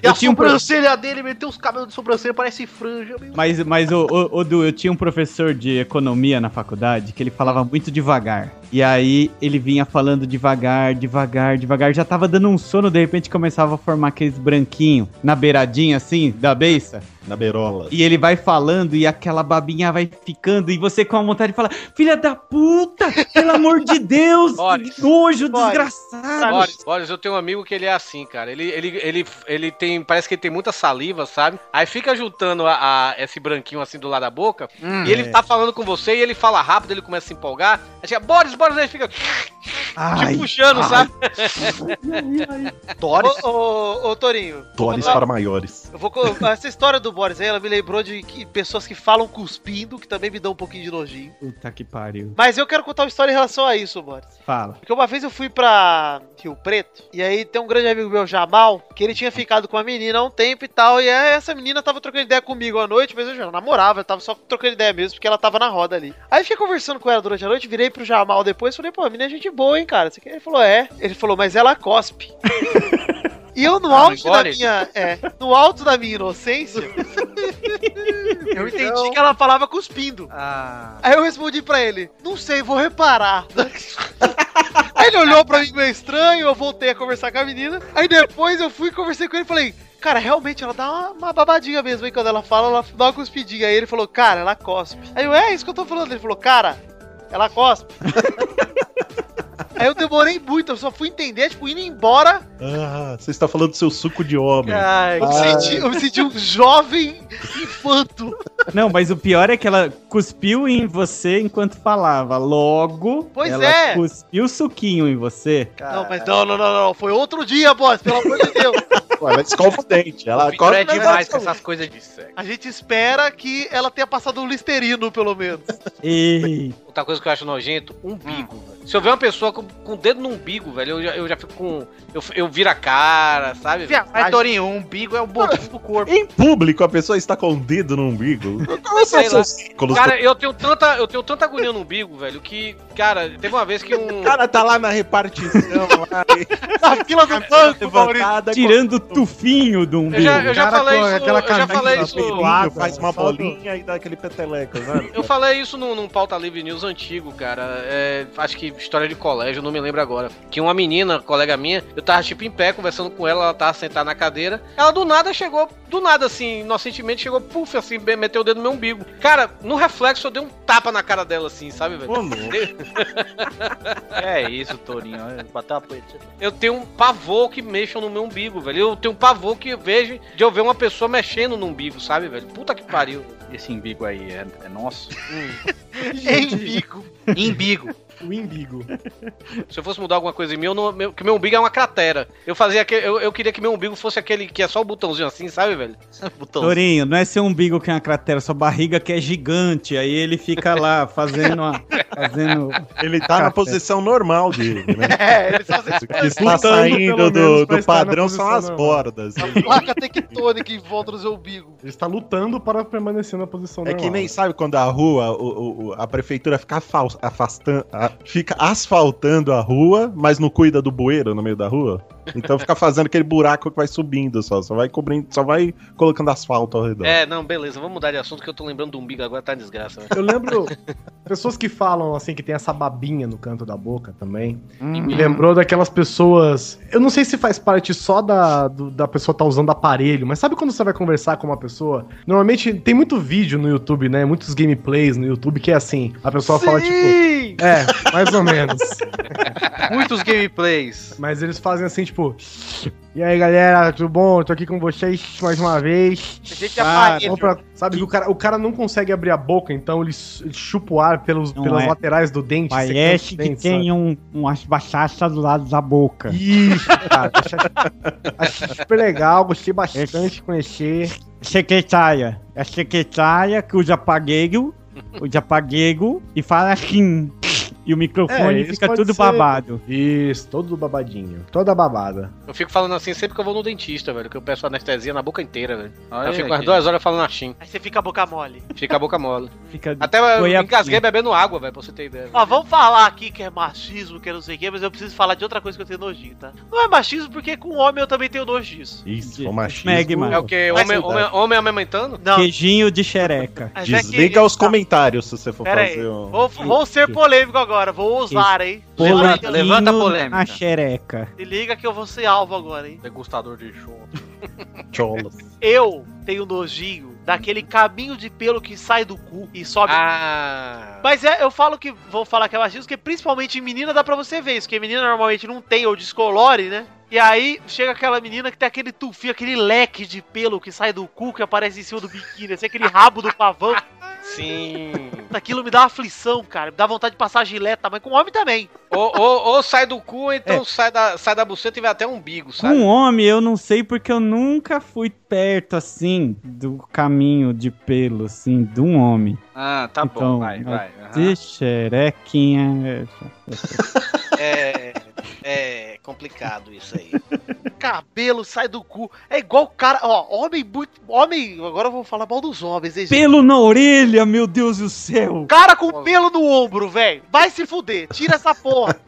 E a eu tinha um pro- sobrancelha dele, meteu os cabelos de sobrancelha, parece franja, meu. Mas, mas ô, ô, ô, Du, eu tinha um professor de economia na faculdade que ele falava muito devagar. E aí ele vinha falando devagar, devagar, devagar. Já tava dando um sono, de repente começava a formar aqueles branquinhos na beiradinha assim, da beiça. Na beirola. E ele vai falando e aquela babinha vai ficando. E você com a vontade de falar: Filha da puta, pelo amor de Deus, [LAUGHS] Boris. que nojo, Boris. desgraçado. Boris, Boris, eu tenho um amigo que ele é assim, cara. Ele, ele, ele, ele tem. Parece que ele tem muita saliva, sabe? Aí fica juntando a, a- esse branquinho assim do lado da boca. Hum, e ele tá falando com você e ele fala rápido, ele começa a se empolgar. Aí chega, Boris, Boris, aí ele fica te Ai, puxando, sabe? [LAUGHS] Doris. Ô, ô, ô, Torinho. Dores vou- para maiores. Eu vou, essa história do Boris aí, ela me lembrou de que- pessoas que falam cuspindo, que também me dão um pouquinho de nojinho. Puta que pariu. Mas eu quero contar uma história em relação a isso, Boris. Fala. Porque uma vez eu fui pra Rio Preto, e aí tem um grande amigo meu, Jamal, que ele tinha ficado com a menina há um tempo e tal, e aí essa menina tava trocando ideia comigo à noite, mas eu já namorava, eu tava só trocando ideia mesmo, porque ela tava na roda ali. Aí eu fiquei conversando com ela durante a noite, virei pro Jamal depois, falei, pô, a menina é gente boa, hein, cara. Você quer? Ele falou, é. Ele falou, mas ela cospe. [LAUGHS] E eu, no Ah, alto da minha. É, no alto da minha inocência, [LAUGHS] eu entendi que ela falava cuspindo. Ah, Aí eu respondi pra ele, não sei, vou reparar. Aí [LAUGHS] ele olhou pra mim meio estranho, eu voltei a conversar com a menina. Aí depois eu fui e conversei com ele e falei, cara, realmente ela dá uma, uma babadinha mesmo, hein? Quando ela fala, ela dá uma cuspidinha. Aí ele falou, cara, ela cospe. Aí eu, é isso que eu tô falando. Ele falou, cara, ela cospe. Aí eu demorei muito, eu só fui entender, tipo, indo embora. Ah, você está falando do seu suco de homem. ai, Eu me senti, eu me senti um jovem infanto. Não, mas o pior é que ela cuspiu em você enquanto falava. Logo, Pois ela é. cuspiu suquinho em você. Não, mas não, não, não, não. Foi outro dia, boss, pelo amor de Deus. [LAUGHS] Ué, ela escova o dente. Ela o é demais com essas coisas de sexo. A gente espera que ela tenha passado um listerino, pelo menos. Ei, outra coisa que eu acho nojento, umbigo. velho. Se eu ver uma pessoa com, com o dedo no umbigo, velho, eu já, eu já fico com. Eu, eu viro a cara, sabe? velho? Mas, Torinho, o umbigo é o botinho do corpo. Em público, a pessoa está com o dedo no umbigo. [LAUGHS] Sei lá. círculos? Cara, eu tenho tanta, eu tenho tanta agonia no umbigo, velho, que, cara, teve uma vez que um. O cara tá lá na repartição, [LAUGHS] lá, Na fila do banco, Maurício. Tirando o tufinho do umbigo. Eu já, eu já cara falei isso, aquela eu já falei isso. faz uma bolinha e dá aquele peteleco, sabe? Eu falei isso num, num Pauta Livre News antigo, cara. É, acho que história de colégio, não me lembro agora. Que uma menina, colega minha, eu tava tipo em pé conversando com ela, ela tava sentada na cadeira. Ela do nada chegou, do nada assim, inocentemente chegou, puf, assim, meteu o dedo no meu umbigo. Cara, no reflexo eu dei um tapa na cara dela assim, sabe, velho? [LAUGHS] É isso, Torinho. Bateu a poeta. Eu tenho um pavor que mexam no meu umbigo, velho. Eu tenho um pavor que eu vejo de eu ver uma pessoa mexendo no umbigo, sabe, velho? Puta que pariu. Esse imbigo aí é, é nosso. Embigo. [LAUGHS] Imbigo. O imbigo. Se eu fosse mudar alguma coisa em mim, eu não, meu, que meu umbigo é uma cratera. Eu fazia aquele, eu, eu queria que meu umbigo fosse aquele que é só o botãozinho assim, sabe, velho? [LAUGHS] Torinho, não é seu umbigo que é uma cratera, sua barriga que é gigante. Aí ele fica lá [LAUGHS] fazendo a, fazendo Ele tá na posição normal dele, né? É, eles fazem O que está saindo do, do na padrão são as normal. bordas. Placa tectônica em volta do seu umbigo. Ele está lutando para permanecer na posição É normal. que nem sabe quando a rua, o- o- a prefeitura fica afal- afastando, fica asfaltando a rua, mas não cuida do bueiro no meio da rua. Então fica fazendo aquele buraco que vai subindo só, só vai cobrindo, só vai colocando asfalto ao redor. É, não, beleza, vamos mudar de assunto que eu tô lembrando do umbigo agora, tá desgraça, velho. Eu lembro pessoas que falam assim que tem essa babinha no canto da boca também. Me lembrou daquelas pessoas. Eu não sei se faz parte só da, do- da pessoa estar usando aparelho, mas sabe quando você vai conversar com uma pessoa? Normalmente tem muito vídeo no YouTube, né? Muitos gameplays no YouTube que é assim. A pessoa fala tipo. Sim! É, mais ou menos. [LAUGHS] Muitos gameplays. Mas eles fazem assim, tipo. E aí galera, tudo bom? Tô aqui com vocês mais uma vez. A gente Ah, apaga. vamos pra- sabe que o cara, o cara não consegue abrir a boca, então ele, ele chupa o ar pelos, Não pelas é. laterais do dente. Parece que dentes, tem um, umas bachaças do lado da boca. Isso, cara. Acho, acho super legal, gostei bastante de conhecer. Secretária. É a secretária que usa pagueiro, usa pagueiro e fala assim. E o microfone É, fica tudo ser. babado. Isso, todo babadinho. Toda babada. Eu fico falando assim sempre que eu vou no dentista, velho, que eu peço anestesia na boca inteira, velho. Olha eu fico aí, umas duas horas falando assim, Aí você fica a boca mole. fica a boca mole. [LAUGHS] Fica Até eu engasguei bebendo água, velho, pra você ter ideia. Ó, vamos falar aqui que é machismo, que é não sei o quê, mas eu preciso falar de outra coisa que eu tenho nojinho, tá? Não é machismo porque com homem eu também tenho nojo disso. Isso, o machismo. É o que? Mas Homem, sim, homem, homem amamentando? Não, queijinho de xereca. mas é que- Desliga os comentários se você for Pera aí, fazer um... vou, vou ser polêmico agora, vou ousar, hein? Levanta, levanta a polêmica. Na xereca. Se liga que eu vou ser alvo agora, hein? Degustador de show. [LAUGHS] cholas. Eu tenho nojinho daquele caminho de pelo que sai do cu e sobe. Ah. Mas é, eu falo que vou falar que é machismo, porque principalmente em menina dá pra você ver isso, porque menina normalmente não tem ou descolore, né? E aí chega aquela menina que tem aquele tufinho, aquele leque de pelo que sai do cu que aparece em cima do biquíni, assim, aquele rabo do pavão. Sim. Aquilo me dá aflição, cara. Me dá vontade de passar gileta, mas com homem também. ou, ou, ou sai do cu, ou então sai, da, sai da buceta e vai até o umbigo, sabe? Com homem, eu não sei porque eu nunca fui perto, assim, do caminho de pelo, assim, de um homem. Ah, tá Então, bom, vai, vai. aham. De xerequinha. É. [LAUGHS] É complicado isso aí. Cabelo sai do cu. É igual o cara. Ó, homem muito. Homem. Agora eu vou falar mal dos homens, hein, gente? Pelo na orelha, meu Deus do céu! Cara com pelo no ombro, velho. Vai se fuder. Tira essa porra.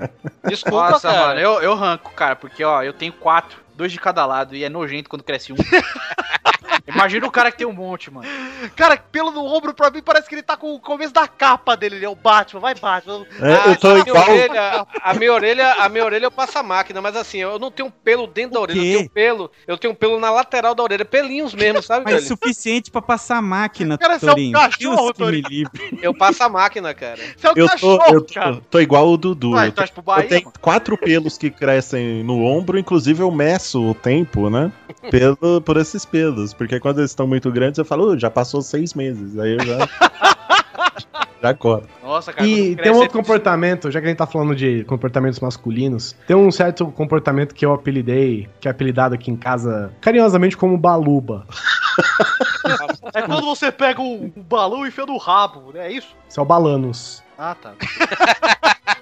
Desculpa, Nossa, cara. mano, eu, eu ranco, cara, porque, ó, eu tenho quatro, dois de cada lado, e é nojento quando cresce um. [LAUGHS] Imagina o cara que tem um monte, mano. Cara, pelo no ombro pra mim parece que ele tá com o começo da capa dele, ele é o Batman. Vai, Batman. É, eu tô a minha igual. orelha, a minha orelha, a minha orelha eu passo a máquina, mas assim, eu não tenho pelo dentro da orelha, eu tenho pelo, eu tenho pelo na lateral da orelha, pelinhos mesmo, sabe, Mas velho? suficiente pra passar a máquina, Cara, você é um Torinho. cachorro, Torinho. Eu passo a máquina, cara. Você é um Eu tô, cachorro, eu cara. tô, tô igual o Dudu. Vai, eu, torce pro eu Bahia, tenho mano. quatro pelos que crescem no ombro, inclusive eu meço o tempo, né? [LAUGHS] Pelo, por esses pelos. Porque quando eles estão muito grandes, eu falo, "Uh, já passou seis meses. Aí eu já. [LAUGHS] já corto. Nossa, cara. E tem um é outro comportamento, já que a gente tá falando de comportamentos masculinos, tem um certo comportamento que eu apelidei, que é apelidado aqui em casa carinhosamente como baluba. [LAUGHS] É quando você pega o, o balão e enfia no rabo, né? É isso? Isso é o balanos. Ah, tá. [LAUGHS]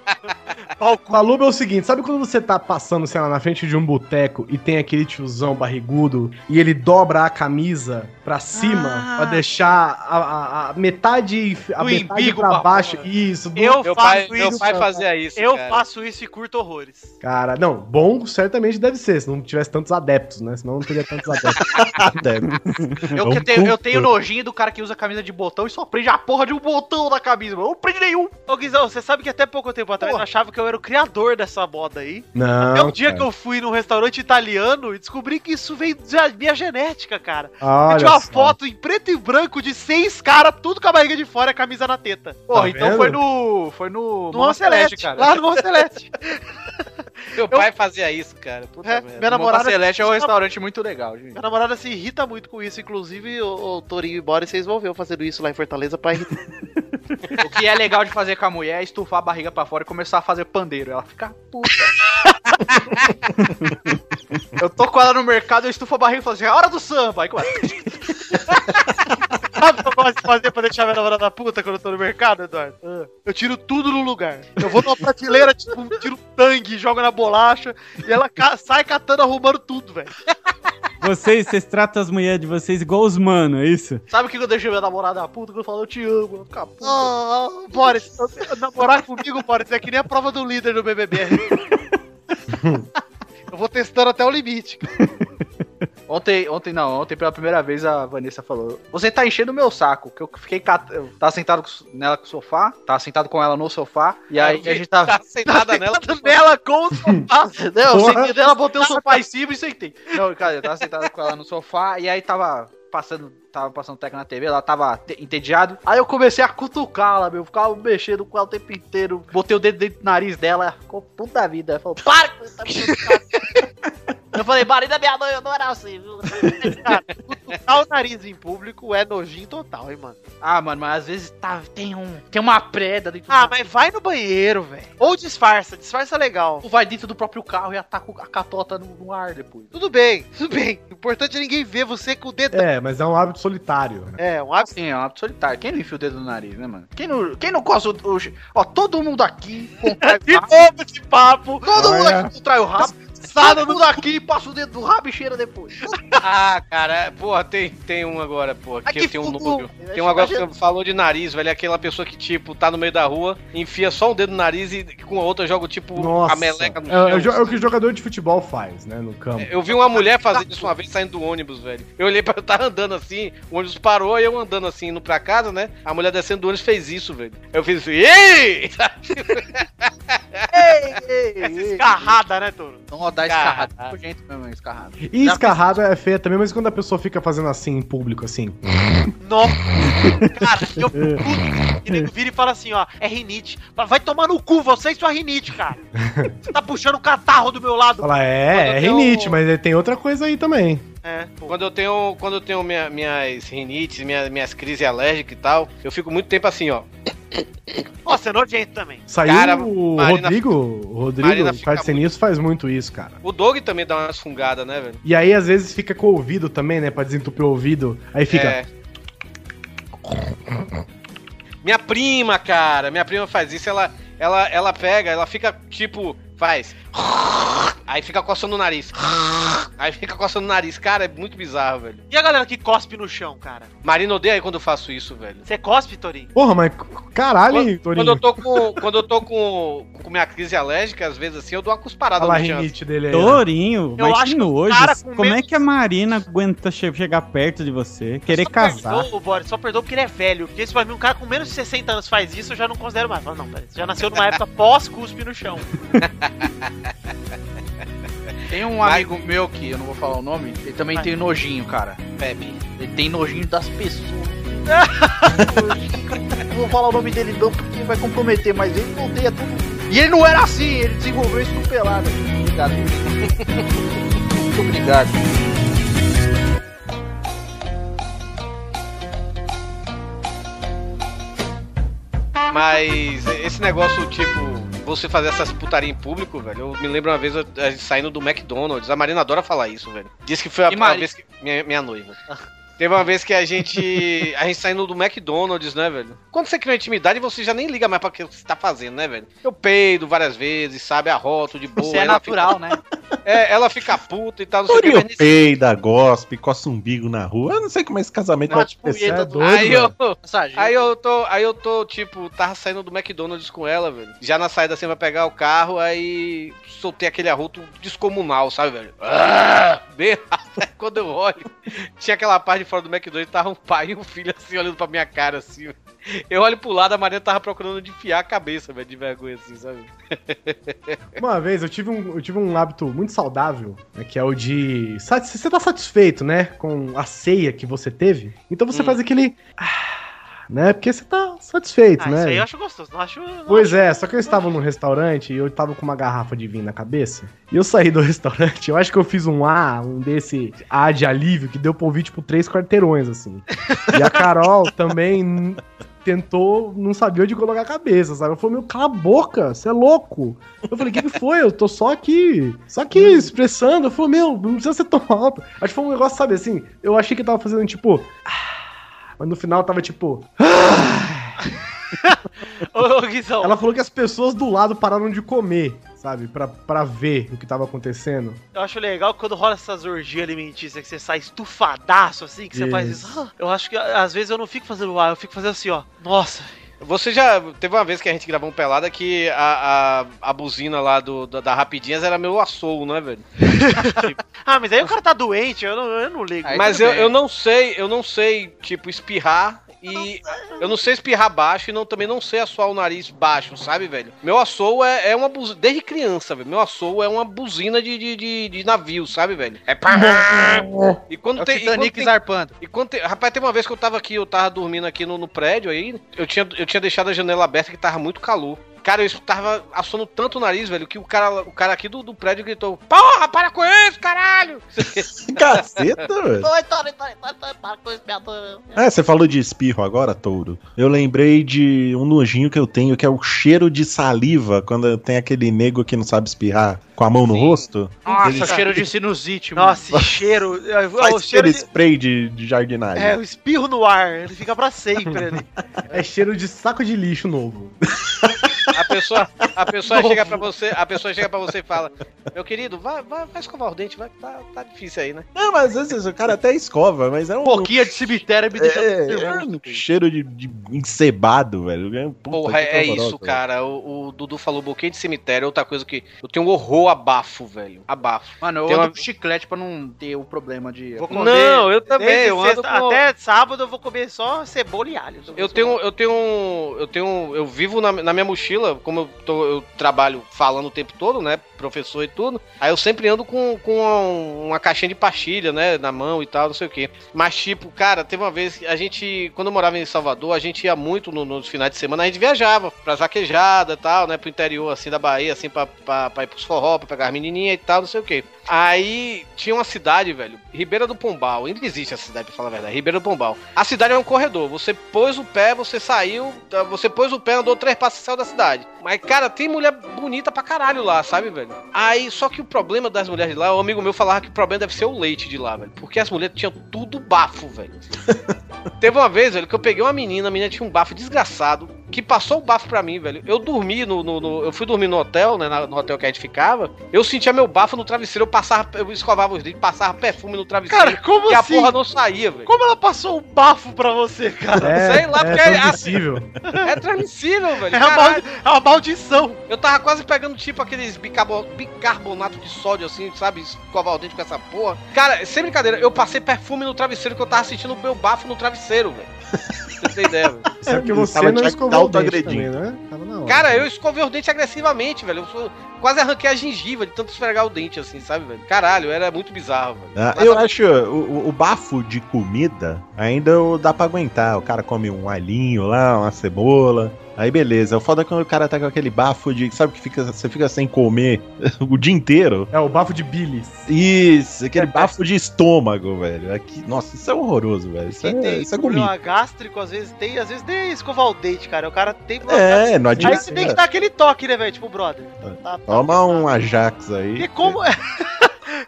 Maluba é o seguinte, sabe quando você tá passando, sei lá, na frente de um boteco e tem aquele tiozão barrigudo e ele dobra a camisa pra cima Ah. pra deixar a, a- a metade, a Do metade pra baixo? Isso. do- Eu Meu faço pai, isso. meu pai fazia isso. Eu cara. faço isso e curto horrores. Cara, não, bom certamente deve ser, se não tivesse tantos adeptos, né? Senão não teria tantos adeptos. [LAUGHS] Eu, que tenho, eu tenho nojinho do cara que usa camisa de botão e só prende a porra de um botão na camisa, mano. Não prende nenhum. Ô Guizão, você sabe que até pouco tempo atrás eu Porra. achava que eu era o criador dessa moda aí. Não. Até o dia cara. que eu fui num restaurante italiano e descobri que isso veio da minha genética, cara. Eu Olha tinha uma só. foto em preto e branco de seis caras, tudo com a barriga de fora e a camisa na teta. Porra, Tá então vendo? foi no. Foi no. No Mama Celeste, cara. lá no Mama Celeste. [LAUGHS] Meu pai fazia isso, cara. Puta É, merda. minha namorada, Celeste é um restaurante muito legal, gente. minha namorada se irrita muito com isso, inclusive o, o Torinho e Boris vocês vão ver eu fazendo isso lá em Fortaleza pra irritar. [LAUGHS] O que é legal de fazer com a mulher é estufar a barriga pra fora e começar a fazer pandeiro. Ela fica puta. [LAUGHS] eu tô com ela no mercado, eu estufo a barriga e falo assim, é hora do samba. Aí começa. [LAUGHS] Sabe o que eu gosto de fazer pra deixar minha namorada puta quando eu tô no mercado, Eduardo? Eu tiro tudo no lugar. Eu vou numa prateleira, tipo, tiro tangue, jogo na bolacha, e ela sai catando, arrumando tudo, velho. Vocês, vocês tratam as mulheres de vocês igual os mano, é isso? Sabe o que eu deixei minha namorada puta? Que eu falo, eu te amo, ela fica puta. Ah, Boris, namorar comigo, Boris, é que nem a prova do líder do BBB. [LAUGHS] Eu vou testando até o limite. Ontem, ontem não, ontem pela primeira vez a Vanessa falou: Você tá enchendo o meu saco. Que eu fiquei cat... eu tava sentado com- nela com o sofá, tava sentado com ela no sofá, e aí a gente tava. Tá sentada nela. nela com o sofá. [LAUGHS] Não, eu sentei nela, botei o sofá em cima e sentei. Não, cara, eu tava sentado com ela no sofá e aí tava passando, tava passando teca na TV, ela tava te- entediado. Aí eu comecei a cutucá-la, meu, ficava mexendo com ela o tempo inteiro. Botei o dedo dentro do nariz dela, ela ficou puta da vida. Ela falou, para com tá cutucando." [LAUGHS] Eu falei, marido da minha mãe, eu não era assim, viu? Cara, cutucar o nariz em público é nojinho total, hein, mano. Ah, mano, mas às vezes tá, tem um. Tem uma preda dentro Ah, do. mas vai no banheiro, velho. Ou disfarça, disfarça legal. Tu vai dentro do próprio carro e ataca a catota no, no ar depois. Tudo bem, tudo bem. O importante é ninguém ver você com o dedo. É, mas é um hábito solitário. né? É, um hábito. Sim, é um hábito solitário. Quem não enfia o dedo no nariz, né, mano? Quem não, quem não coça o. o- Ó, todo mundo aqui contrai o [LAUGHS] De rabo. novo esse papo. Todo mundo Olha. aqui contrai o rabo. Todo mundo aqui passa o dedo do rabo e cheira depois. Ah, cara, porra, tem, tem um agora, porra, que tenho um nojo. Tem um agora que falou de nariz, velho, é aquela pessoa que, tipo, tá no meio da rua, enfia só um dedo no nariz e com a outra joga, tipo, Nossa. a meleca no É, é o jo- chão. é o que o jogador de futebol faz, né? No campo. Eu vi uma mulher fazendo isso uma vez saindo do ônibus, velho. Eu olhei pra eu tava andando assim, o ônibus parou e eu andando assim, indo pra casa, né? A mulher descendo do ônibus fez isso, velho. Eu fiz assim, ei! Essa escarrada, né, Toro? Não, dá Escarrado. escarrado. Por gente mesmo, escarrado. E escarrada é feia também, mas quando a pessoa fica fazendo assim em público, assim. [LAUGHS] Nossa. Cara, eu fico puto. E nego vira e fala assim, ó, é rinite. Vai tomar no cu, você e sua rinite, cara. [LAUGHS] Você tá puxando o catarro do meu lado. Fala, é, é um- rinite, mas tem outra coisa aí também. É. Quando eu tenho, quando eu tenho minha- minhas rinites, minha- minhas crises alérgicas e tal, eu fico muito tempo assim, ó. Nossa, é nojento também. Saiu Cara, o Marina Rodrigo, o Rodrigo, faz muito isso, cara. O Doug também dá umas fungadas, né, velho? E aí, às vezes, fica com o ouvido também, né? Pra desentupir o ouvido. Aí fica. É. Minha prima, cara, minha prima faz isso, ela, ela, ela pega, ela fica tipo, faz. Aí fica coçando o nariz. [LAUGHS] Aí fica coçando o nariz. Cara, é muito bizarro, velho. E a galera que cospe no chão, cara? Marina odeia quando eu faço isso, velho. Você cospe, Torinho? Porra, mas caralho, hein, Quando, Torinho. quando eu tô com, quando eu tô com, com minha crise alérgica, às vezes assim, eu dou uma cusparada Olha no chão. dele aí. né? Tourinho, Eu mas acho que que o nojo. cara com Como é que a Marina aguenta che- chegar perto de você, querer Só casar? Perdoa, Boris, só perdoa porque ele é velho. Porque se pra mim um cara com menos de 60 anos faz isso, eu já não considero mais. Fala, não, peraí, você já nasceu numa época pós-cuspe no chão. [LAUGHS] Tem um Mas- amigo meu que eu não vou falar o nome, ele também Vai. tem nojinho, cara. Pepe. Ele tem nojinho das pessoas. [LAUGHS] não vou falar o nome dele não porque vai comprometer, mas ele odeia tudo. E ele não era assim, ele desenvolveu isso no pelado. Obrigado. Muito obrigado. Mas esse negócio, tipo, você fazer essas putaria em público, velho. Eu me lembro uma vez eu- a gente saindo do McDonald's. A Marina adora falar isso, velho. Disse que foi a, a vez que. Minha, minha noiva. Teve uma vez que a gente. A gente saindo do McDonald's, né, velho? Quando você cria uma intimidade, você já nem liga mais pra o que você tá fazendo, né, velho? Eu peido várias vezes, sabe? Arroto de boa. Você é natural, fica- né? [LAUGHS] É, ela fica puta e tal, não sei o que. Mas nesse- peida, gospe, coça o umbigo na rua. Eu não sei como esse casamento vai tipo, acontecer. é tá doido, Aí eu, aí eu tô, aí eu tô, tipo, tava saindo do McDonald's com ela, velho. Já na saída assim, vai pegar o carro, aí soltei aquele arroto descomunal, sabe, velho? Ah, bem [LAUGHS] Quando eu olho, tinha aquela parte de fora do McDonald's, tava um pai e um filho assim, olhando pra minha cara, assim. Eu olho pro lado, a Maria tava procurando de enfiar a cabeça, velho, de vergonha, assim, sabe? [LAUGHS] Uma vez eu tive um, eu tive um hábito muito saudável, né, que é o de. Se você tá satisfeito, né, com a ceia que você teve, então você Hum. faz aquele. ah, né? Porque você tá satisfeito, Ah, né? isso aí eu acho gostoso. Não acho. não Pois é, só que eu estava num restaurante e eu tava com uma garrafa de vinho na cabeça. E eu saí do [LAUGHS] restaurante, eu acho que eu fiz um A, um desse A de alívio, que deu pra ouvir, tipo, três quarteirões, assim. E a Carol [LAUGHS] também tentou, não sabia onde colocar a cabeça, sabe? Eu falei, meu, cala a boca, você é louco. Eu falei, o que, que foi? Eu tô só aqui, só aqui, expressando. Eu falei, meu, não precisa ser tão alto. Acho que foi um negócio, sabe, assim, eu achei que tava fazendo, tipo... "Ah", Mas no final tava, tipo... Ô, Guizão. Ela falou que as pessoas do lado pararam de comer, sabe? Pra, pra ver o que tava acontecendo. Eu acho legal quando rola essas orgias alimentícias que você sai estufadaço assim, que você faz Isso. isso. Ah, eu acho que às vezes eu não fico fazendo ar, eu fico fazendo assim, ó. Nossa. Você já. Teve uma vez que a gente gravou um pelada que a, a, a buzina lá do, da, da Rapidinhas era meu assou, né, velho? [LAUGHS] Ah, mas aí o cara tá doente, eu não, eu não ligo. Aí Mas eu, bem. eu não sei, eu não sei, tipo, espirrar e. Eu não sei espirrar baixo e não, também não sei assoar o nariz baixo, sabe, velho? Meu assou é, é uma buzina. Desde criança, velho. Meu assou é uma buzina de, de, de, de navio, sabe, velho? É pá! E quando É o tem. E quando Titanic tem zarpando. e quando tem- rapaz, teve uma vez que eu tava aqui, eu tava dormindo aqui no, no prédio aí, eu tinha, eu tinha deixado a janela aberta que tava muito calor. Cara, eu tava assando tanto o nariz, velho, que o cara, o cara aqui do, do prédio gritou: Porra, para com isso, caralho! [LAUGHS] Caceta, [LAUGHS] velho. Para com isso, minha dor. É, você falou de espirro agora, Touro. Eu lembrei de um nojinho que eu tenho, que é o cheiro de saliva, quando tem aquele nego que não sabe espirrar com a mão no rosto. Nossa, Ele- cheiro de sinusite, mano. Nossa, cheiro. [LAUGHS] é, Faz o cheiro de, spray de, de jardinagem. É, o espirro no ar, ele fica pra sempre ali. É cheiro de saco de lixo novo. I A pessoa, a pessoa chega pra você, a pessoa chega para você e fala: Meu querido, vai, vai, vai escovar o dente, vai, tá, tá difícil aí, né? Não, mas às vezes o cara até escova, mas é um. Boquinha de cemitério me deixa é, é um cheiro de, de encebado, velho. É, puta, Porra, é isso, cara. O, o Dudu falou boquinha de cemitério, é outra coisa que. Eu tenho um horror a bafo, velho. A bafo. Mano, eu Tem ando uma- com chiclete pra não ter o problema de. Vou Não, eu também, eu ando sexta com- Até sábado eu vou comer só cebola e alho. Eu tenho, eu tenho, eu tenho, eu vivo na, na minha mochila, como eu, tô- eu trabalho falando o tempo todo, né, professor e tudo. Aí eu sempre ando com, com uma, uma caixinha de pastilha, né, na mão e tal, não sei o quê. Mas tipo, cara, teve uma vez a gente, quando eu morava em Salvador, a gente ia muito no- nos finais de semana, a gente viajava pra vaquejada e tal, né, pro interior assim da Bahia, assim pra, pra, pra ir pros forró, pra pegar as menininhas e tal, não sei o quê. Aí tinha uma cidade, velho, Ribeira do Pombal. Ainda existe essa cidade, pra falar a verdade, Ribeira do Pombal. A cidade é um corredor. Você pôs o pé, você saiu, você pôs o pé, andou três passos e saiu da cidade. Mas, cara, tem mulher bonita pra caralho lá, sabe, velho? Aí, só que o problema das mulheres de lá, um amigo meu falava que o problema deve ser o leite de lá, velho. Porque as mulheres tinham tudo bafo, velho. [LAUGHS] Teve uma vez, velho, que eu peguei uma menina, a menina tinha um bafo desgraçado, que passou o bafo pra mim, velho. Eu dormi no. no- no- eu fui dormir no hotel, né? No hotel que a gente ficava. Eu sentia meu bafo no travesseiro, eu passava, eu escovava os dentes, passava perfume no travesseiro. Cara, como e assim? a porra não saía, velho. Como ela passou um bafo pra você, cara? É, sei lá, é porque é- transmissível. [LAUGHS] É transmissível, velho. É uma, é uma maldição. Eu tava quase pegando tipo aqueles bicarbo- bicarbonato de sódio, assim, sabe? Escovar o dente com essa porra. Cara, sem brincadeira, eu passei perfume no travesseiro que eu tava sentindo o meu bafo no travesseiro, velho. Você tem ideia, velho. [LAUGHS] Isso é Ele você não escovou o dente também, né? Tava na hora. Cara, eu escovei os dentes agressivamente, velho. Eu quase arranquei a gengiva de tanto esfregar o dente, assim, sabe, velho? Caralho, era muito bizarro, velho. Ah, eu a- acho o, o- o bafo de comida ainda dá pra aguentar. O cara come um alhinho lá, uma cebola. Aí beleza. O foda é quando o cara tá com aquele bafo de. Sabe que fica, você fica sem comer [LAUGHS] o dia inteiro? É o bafo de bilis. Isso, aquele bafo de estômago, velho. Aqui, nossa, isso é horroroso, velho. Isso, Quem é, tem isso é problema gástrico, às vezes tem, às vezes nem escovar o dente, cara. O cara tem É, não Aí adianta. você tem que dar aquele toque, né, velho? Tipo, brother. Tá, tá Toma pesado. um Ajax aí. E como.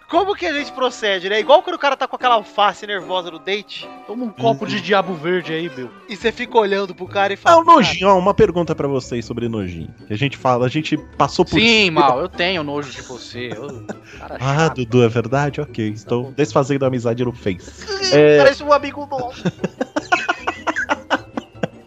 Como que a gente procede, né? Igual quando o cara tá com aquela alface nervosa no date Toma um copo de diabo verde aí, meu. e você fica olhando pro cara e Ah, fala. o nojinho, ó, uma pergunta pra vocês sobre nojinho. Que a gente fala, a gente passou por Sim, cima- mal, eu tenho nojo de você. Eu, cara [LAUGHS] Ah, chato. Dudu, é verdade? Ok, estou desfazendo a amizade no Face. Parece um amigo nosso. [LAUGHS]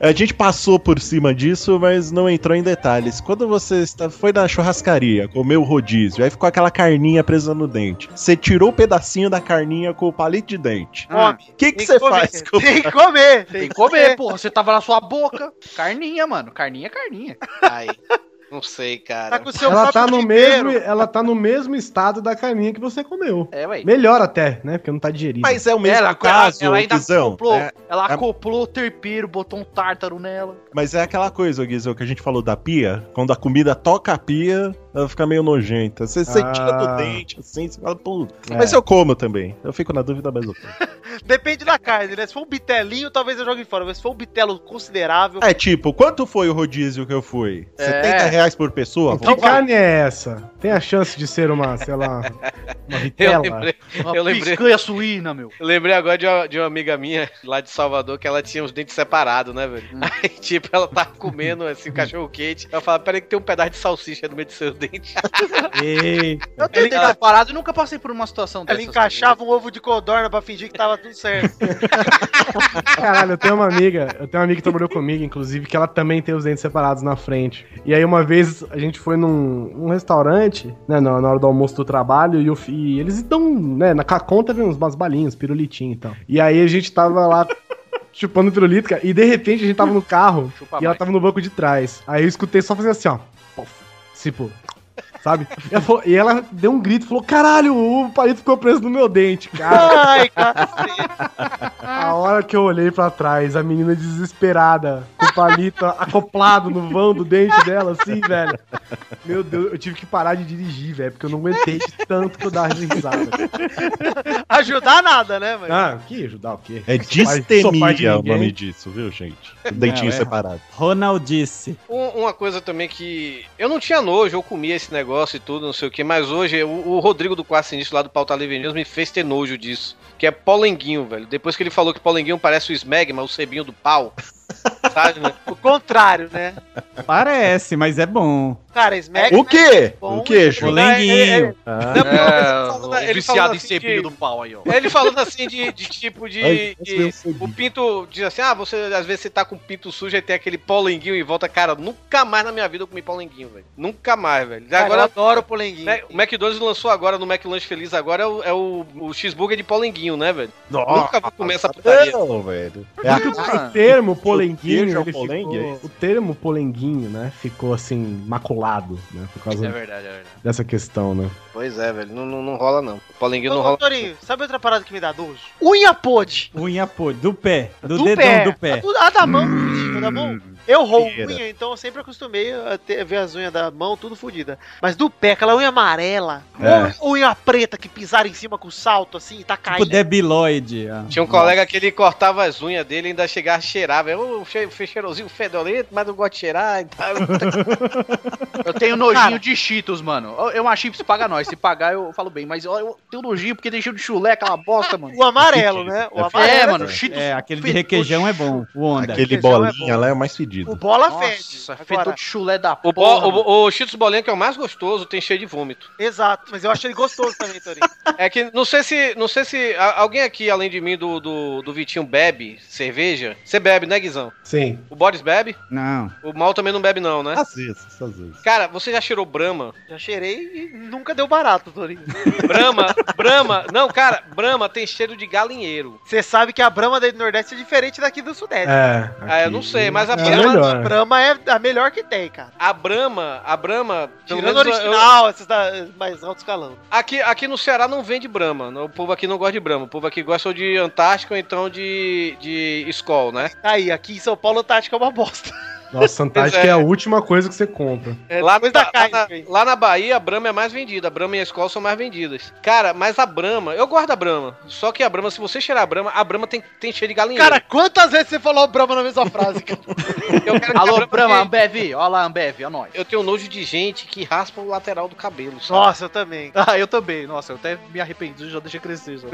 A gente passou por cima disso, mas não entrou em detalhes. Quando você está- foi na churrascaria, comeu o rodízio, aí ficou aquela carninha presa no dente. Você tirou o pedacinho da carninha com o palito de dente. Come. O que, que Tem você comer, faz com Tem que comer. Tem que comer, porra. Você tava na sua boca. Carninha, mano. Carninha é carninha. Ai, não sei, Tá cara. com o seu Ela tá, no mesmo, ela tá no mesmo estado da carninha que você comeu. É, ué. Melhor até, né? Porque não tá digerido. Mas é o mesmo ela, caso, ela, ela ainda Guizão. acoplou, É, ela é- acoplou o terpeiro, botou um tártaro nela. mas é aquela coisa, Guizão, que a gente falou da pia. Quando a comida toca a pia, ela fica meio nojenta. Você, você Ah. tira do dente, assim, você fala, pô. É. Mas eu como também. Eu fico na dúvida, mas eu como. [LAUGHS] Depende da carne, né? Se for um bitelinho, talvez eu jogue fora. Mas se for um bitelo considerável. É tipo, quanto foi o rodízio que eu fui? É. 70 reais por pessoa? que carne é essa? Tem a chance de ser uma, sei lá, uma [LAUGHS] Eu vitela? lembrei, Uma Eu lembrei. suína, meu. eu lembrei agora de uma, de uma amiga minha lá de Salvador que ela tinha os dentes separados, né, velho? Aí, tipo, ela tava comendo assim, o cachorro quente. Ela fala: peraí, que tem um pedaço de salsicha no meio dos seus dentes. [LAUGHS] Ei, Eu tenho dente separado e nunca passei por uma situação Ela dessa. encaixava um ovo de codorna pra fingir que tava tudo certo. [LAUGHS] Caralho, eu tenho uma amiga, eu tenho uma amiga que trabalhou comigo, inclusive, que ela também tem os dentes separados na frente. E aí uma vez a gente foi num, num restaurante, né, na, na hora do almoço do trabalho, e, eu e eles dão, né, na conta vem uns umas balinhas, pirulitinho e tal. E aí a gente tava lá [LAUGHS] chupando pirulito, cara, e de repente a gente tava no carro Chupa e ela mais. tava no banco de trás. Aí eu escutei só fazer assim, ó. Tipo, sabe? E ela, falou- e ela deu um grito, falou: caralho, o palito ficou preso no meu dente, cara. Ai, cara. A hora que eu olhei pra trás, a menina desesperada, com o palito acoplado no vão do dente dela, assim, velho. Meu Deus, eu tive que parar de dirigir, velho, porque eu não aguentei de tanto que eu dava risada. Ajudar nada, né, mano? Ah, que ajudar o quê? É distemia o nome disso, viu, gente? Dentinho Não, é- separado. Ronaldice. Um- uma coisa também que. Eu não tinha nojo, eu comia esse negócio e tudo, não sei o que, mas hoje o, o Rodrigo do Quarto Sinistro lá do Pauta Livre News me fez ter nojo disso. Que é polenguinho, velho. Depois que ele falou que polenguinho parece o Smegma, o cebinho do pau. Sabe, né? O contrário, né? Parece, mas é bom. Cara, Smack. O quê? bom, O queijo? Polenguinho. Ah, Não, É, ele o viciado falando em assim cepinho de- do pau aí, ó. Ele falando assim de, de tipo de. Ai, de- eu o pinto diz assim: ah, você às vezes você tá com o pinto sujo e tem aquele polenguinho em volta. Cara, nunca mais na minha vida eu comi polenguinho, velho. Nunca mais, velho. Cara, eu Agora. adoro o polenguinho. né, O McDonald's lançou agora no McLanche Feliz agora é o, é o, o cheeseburger de polenguinho, né, velho? Nunca vou comer essa putaria. Não, velho. É a O termo polenguinho, queijo é o ele polengue, é ficou, isso? o termo polenguinho, né, ficou assim, maculado, né, por causa É verdade, é verdade. dessa questão, né. Pois é, velho. Não, não, não rola, não. O polenguinho Ô, não ô, rola. Torinho, sabe outra parada que me dá nojo? Unha podre. Unha pô, do pé. Do, Do dedão pé. do pé. A da mão, fudida, da mão. Eu roubo unha, então eu sempre acostumei a ter- ver as unhas da mão tudo fodida. Mas do pé, aquela unha amarela, É. ou unha preta que pisaram em cima com salto assim, tá Tipo caindo. debiloide. ah. Tinha um colega que ele cortava as unhas dele e ainda chegava a cheirar, che- fe- cheirosinho fedorento, mas não gosta de cheirar e tal. [LAUGHS] Eu tenho nojinho Cara. de Cheetos, mano. Eu- Eu achei que se paga nós. Se pagar, eu falo bem. Mas ó, eu tenho nojinho porque deixou de chulé aquela bosta, mano. O amarelo, né? O É, amarelo. É, mano, Cheetos. É, aquele de requeijão é bom. O Onda. Aquele é bolinha bom. lá é o mais O fedido. bola Nossa, fede. fedor Agora, de chulé da O, porra. bo- o, o Cheetos Bolinha, que é o mais gostoso, tem cheio de vômito. exato, mas eu achei ele gostoso também, Torinho. É que não sei se. Não sei se. a- alguém aqui, além de mim, do, do, do Vitinho, bebe cerveja. Você bebe, né, Guizão? Sim. O Boris bebe? Não. O Mal também não bebe, não, né? Às vezes, às vezes. Cara, você já cheirou Brahma? Já cheirei e nunca deu barato, Torinho. Brahma, Brahma. Não, cara, Brahma tem cheiro de galinheiro. Você sabe que a Brahma do Nordeste é diferente daqui do Sudeste. É. Ah, eu não sei, mas a é Brahma. A melhor. Brahma é a melhor que tem, cara. A Brahma, a Brahma. Tirando eu- original, esses da, mais alto escalão. Aqui, aqui no Ceará não vende Brahma. O povo aqui não gosta de Brahma. O povo aqui gosta ou de Antártica ou então de, de Skol, né? Aí, aqui em São Paulo, a tática é uma bosta. Nossa, Antártica é. é. a última coisa que você compra. É, lá, na, lá, na, lá na Bahia, a Brahma é mais vendida. A Brahma e a Skol são mais vendidas. Cara, mas a Brahma, eu gosto da Brahma. Só que a Brahma, se você cheirar a Brahma, a Brahma tem, tem cheiro de galinheiro. Cara, quantas vezes você falou Brahma na mesma frase, cara? [LAUGHS] eu quero que a Alô, Brahma Brahma, Ambev, ó lá, Ambev, ó nós. Eu tenho nojo de gente que raspa o lateral do cabelo, sabe? Nossa, eu também. [LAUGHS] Ah, eu também. Nossa, eu até me arrependi, já deixei crescer. Já.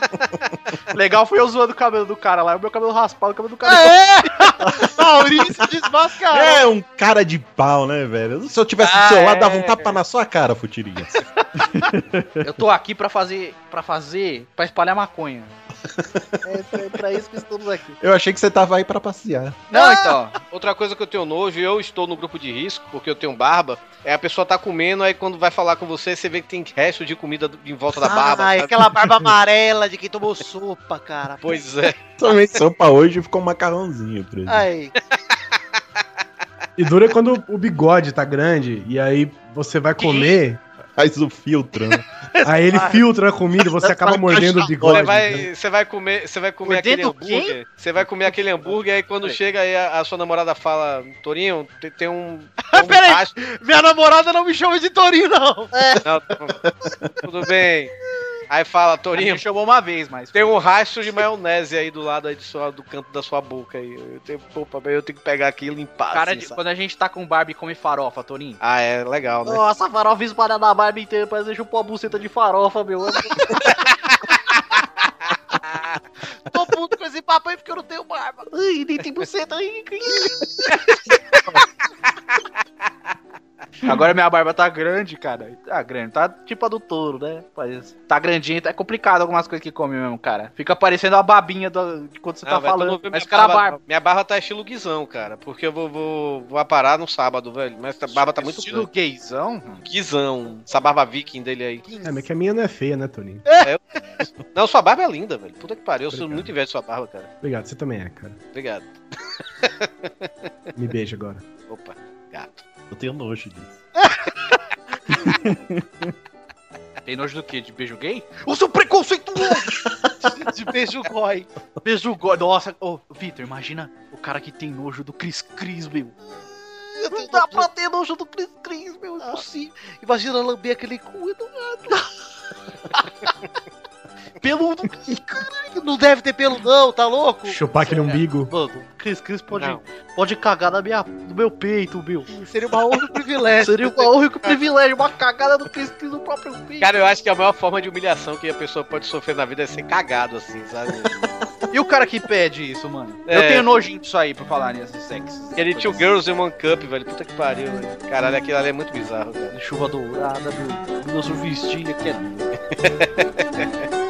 [LAUGHS] Legal foi eu zoando o cabelo do cara lá, o meu cabelo raspado, o cabelo do cara. É! Maurício desmascarou. É um cara de pau, né, velho? Se eu tivesse do Ah, seu lado, é. dava um tapa na sua cara, Futirinha. Eu tô aqui pra fazer, pra fazer, pra espalhar maconha. É, é pra isso que estamos aqui. Eu achei que você tava aí pra passear. Não, então. Outra coisa que eu tenho nojo, eu estou no grupo de risco, porque eu tenho barba, é a pessoa tá comendo, aí quando vai falar com você, você vê que tem resto de comida do- em volta da barba. Ai, sabe? aquela barba amarela de quem tomou sopa, cara. Pois é. Também sopa hoje ficou um macarrãozinho, por exemplo. Ai, E dura é quando o bigode tá grande e aí você vai comer, Faz o filtro, né? aí ele filtra a comida e você acaba mordendo o bigode. Você né? vai, você vai comer, você vai comer aquele Mordendo quem? hambúrguer. Você vai comer aquele hambúrguer, aí quando chega aí a, a sua namorada fala, Torinho, tem, tem um. [LAUGHS] Tem um Peraí. minha namorada não me chama de Torinho, não. Não, tudo bem. Aí fala, Torinho, gente chamou uma vez, mas. tem um rastro de maionese aí do lado aí do, sua- do canto da sua boca aí. Eu tenho, opa, eu tenho que pegar aqui e limpar. Cara, assim, de- quando a gente tá com Barbie e come farofa, Torinho. Ah, é legal, né? Nossa, farofa espalhada na Barbie inteira, parece que chupou a buceta de farofa, meu. [LAUGHS] Tô puto com esse papo aí porque eu não tenho barba. Ai, nem tem buceta aí. [LAUGHS] [LAUGHS] Agora minha barba tá grande, cara. Tá grande, tá tipo a do touro, né? Mas tá grandinha, tá complicado algumas coisas que come mesmo, cara. Fica parecendo a babinha do, de quando você Ah, tá não falando. Mas cara barba, barba. Minha barba tá estilo guizão, cara. Porque eu vou, vou, vou parar no sábado, velho. Mas a barba tá muito Estilo grande. gaysão? Guizão. Essa barba viking dele aí. É, mas que a minha não é feia, né, Toninho? Não, sua barba é linda, velho. Puta que pariu. Eu sou muito inveja de sua barba, cara. Obrigado, você também é, cara. Obrigado. Me beija agora. Opa, gato. Eu tenho nojo disso. [LAUGHS] Tem nojo do quê? De beijo gay? O seu preconceituoso! [LAUGHS] De beijo goi. beijo gay. Nossa, ô, Vitor, imagina o cara que tem nojo do Cris Cris, meu. Não dá pra ter nojo do Cris Cris, meu. É impossível. Imagina lamber aquele cu e [LAUGHS] Peludo. Caralho, não deve ter pelo não, tá louco? Chupar aquele umbigo. Mano, Cris Cris pode, Não. pode cagar na minha, no meu peito, meu. Seria uma honra e um privilégio. Seria uma honra e um privilégio, uma cagada do Cris Cris no próprio peito. Cara, eu acho que a maior forma de humilhação que a pessoa pode sofrer na vida é ser cagado, assim, sabe? [LAUGHS] E o cara que pede isso, mano? É. Eu tenho nojinho disso aí, pra falar nesse sexo. Aquele Two Girls in One Cup, velho. Puta que pariu, velho. Caralho, aquilo ali é muito bizarro, cara. Chuva dourada, meu. Meu surfistinha que é [LAUGHS]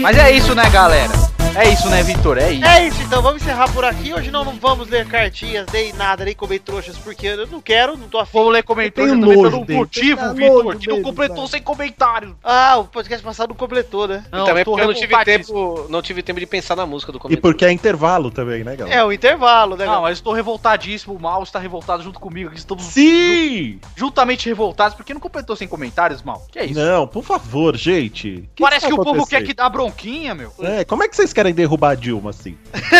Mas é isso, né, galera? É isso, né, Vitor? É isso. É isso, então vamos encerrar por aqui. Hoje não, não vamos ler cartinhas, nem nada, nem comer trouxas, porque eu não quero, não tô afim. Vamos ler comentários Tenho também pelo dele. motivo, Tenho Vitor, que não completou sem comentários. Ah, o podcast passado não completou, né? e também porque eu não tive, tempo, não tive tempo de pensar na música do E começo. porque é intervalo também, né, galera? É, o intervalo, né? Não, mas estou revoltadíssimo. O Mal está revoltado junto comigo. Aqui estamos Sim! juntamente revoltados. Porque não completou sem comentários, Mal? Que é isso? Não, por favor, gente. que Parece que que, vai o povo quer que dá bronquinha, meu. É, como é que vocês querem derrubar a Dilma assim? [LAUGHS]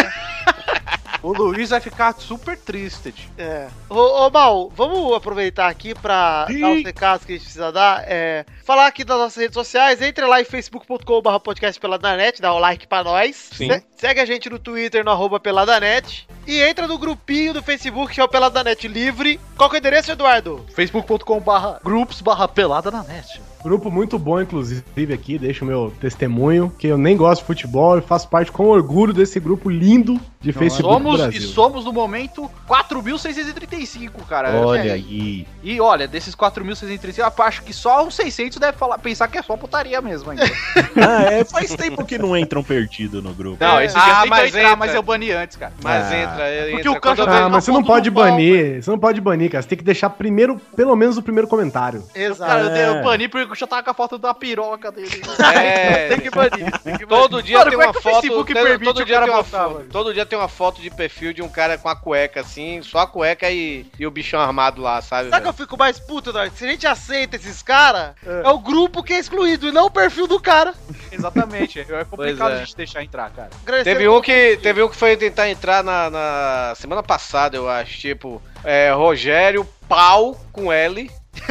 O Luiz vai ficar super triste. É. Ô, ô Mal, vamos aproveitar aqui pra Sim. dar os recados que a gente precisa dar. É, falar aqui das nossas redes sociais. Entre lá em facebook.com.br podcast peladanet, dá o like pra nós. Sim. Se- segue a gente no Twitter, no arroba peladanet. E entra no grupinho do Facebook, que é o Peladanet Livre. Qual que é o endereço, Eduardo? facebook.com barra grupos barra pelada na net. Grupo muito bom, inclusive, aqui, deixo o meu testemunho, que eu nem gosto de futebol e faço parte com orgulho desse grupo lindo de Facebook do Somos e Brasil. somos no momento 4.635, cara. Olha É, aí. E olha, desses 4.635, eu acho que só uns 600 deve falar, pensar que é só putaria mesmo ainda. [LAUGHS] Ah, é, faz tempo que não entram perdido no grupo. Não, esse Ah, mas entrar, entra. mas eu bani antes, cara. Mas Ah. entra, Porque entra. o Canja Quando eu veio Ah, mas você não pode do pau, banir, você não pode banir banir, cara. Você tem que deixar primeiro, pelo menos o primeiro comentário. Exato. Cara, É. eu bani porque eu já tava com a foto da piroca dele. [LAUGHS] É, Tem que banir. Tem que banir. todo dia Mano, tem é uma que o foto. Facebook tem- permite todo o dia cara tem uma foto. Todo dia tem uma foto de perfil de um cara com a cueca assim, só a cueca e, e o bichão armado lá, sabe? Sabe que eu fico mais puto, Eduardo? Se a gente aceita esses caras, é. o grupo que é excluído e não o perfil do cara. Exatamente. É complicado é. a gente deixar entrar, cara. Teve um que teve um que foi tentar entrar na, na semana passada, eu acho, tipo, é, Rogério Pau com L, [LAUGHS]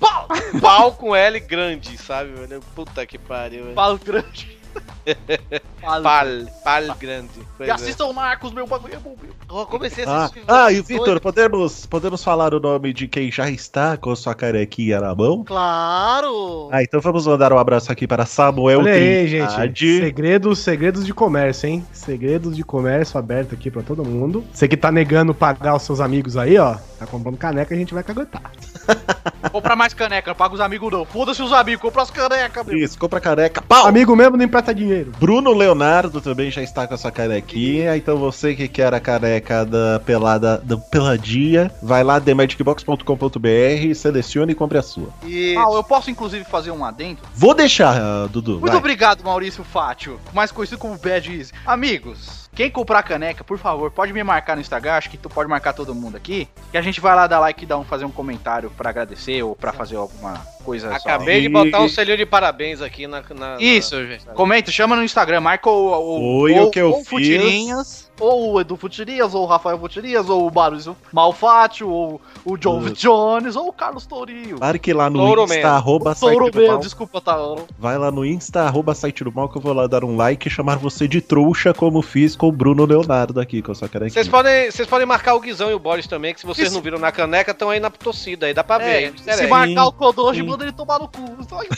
Paulo. Pau com L grande, sabe? velho? Puta que pariu. velho. Falo grande. Falo. Pal, pal grande. Pois E é. assistam Narcos, meu bagulho é bom, meu. Eu comecei a Ah, assistir. ah, e o vocês Vitor, podemos, podemos falar o nome de quem já está com sua carequinha na mão? Claro! Ah, então vamos mandar um abraço aqui para Samuel Olha aí, gente. Segredos, segredos de comércio, hein? Segredos de comércio aberto aqui pra todo mundo. Você que tá negando pagar os seus amigos aí, ó. Tá comprando caneca, a gente vai caguetar. [LAUGHS] Compra mais caneca, paga os amigos não. Foda-se os amigos, compra as canecas, meu. Isso, compra careca. Pau! Amigo mesmo não empresta dinheiro. Bruno Leonardo também já está com a sua canequinha. Então você que quer a caneca da pelada da peladinha, vai lá themagicbox.com.br, selecione e compre a sua. E Ah, eu posso inclusive fazer um adendo? Vou deixar, ah, Dudu. Muito vai. obrigado, Maurício Fátio, mais conhecido como Bad Easy. Amigos, quem comprar caneca, por favor, pode me marcar no Instagram, acho que tu pode marcar todo mundo aqui, que a gente vai lá dar like e dar um, fazer um comentário pra agradecer ou pra fazer alguma coisa só. Acabei de E- botar um selinho de parabéns aqui na. na- Isso, na- gente. Comenta, chama no Instagram, marca o, o, Oi, o que eu ou Futirinhas, ou o Edu Futirias, ou o Rafael Futirias, ou o Maurício Malfátio, ou o John Isso. Jones, ou o Carlos Tourinho. Marque lá no Touro Insta, mesmo. arroba site Touro do mesmo, mal. desculpa, tá? Vai lá no Insta, arroba site do mal, que eu vou lá dar um like e chamar você de trouxa, como fiz com o Bruno Leonardo aqui, com a sua canequinha. Vocês podem, vocês podem marcar o Guizão e o Boris também, que se vocês Isso. não viram na caneca, estão aí na torcida, aí dá pra ver. É, aí, se marcar o Kodoji, manda ele tomar no cu. Só. [LAUGHS]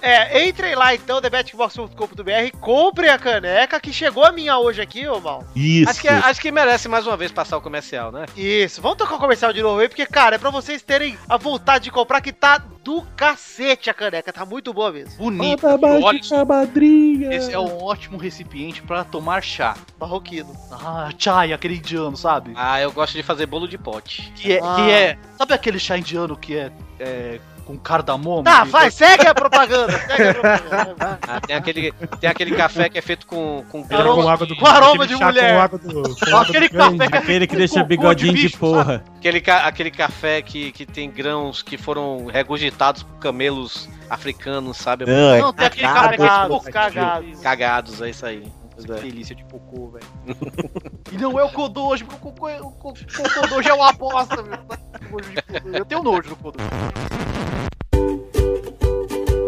É, entrem lá então, thebetbox.com.br, comprem a caneca que chegou a minha hoje aqui, ô mal. Isso. Acho que, acho que merece mais uma vez passar o comercial, né? Isso, vamos tocar o comercial de novo aí, porque, cara, é pra vocês terem a vontade de comprar que tá do cacete a caneca, tá muito boa mesmo. Bonito. Olha, madrinha. esse é um ótimo recipiente pra tomar chá. Marroquino. Ah, chai, aquele indiano, sabe? Ah, eu gosto de fazer bolo de pote. Que é, Ah. que é. Sabe aquele chá indiano que é, é com cardamomo? Tá, Que- vai, segue a propaganda, segue a propaganda. Ah, tem aquele, tem aquele café que é feito com, com Aroma, grãos, com água do com aroma aquele de mulher. Com água do, com água Aquele do café Aquele que com deixa cocô bigodinho de, bicho, porra. aquele, aquele café que, que tem grãos que foram regurgitados por camelos africanos, sabe? Não, é Não, tem aquele cagado, café que é Cagado, tipo cagado. Cagados, é isso aí. Pois Que delícia de cocô, velho. [LAUGHS] e não é o Kodoji, porque o cocô, é- o co- o Kodoji é uma meu. De Kodoji. Eu tenho nojo do Kodoji.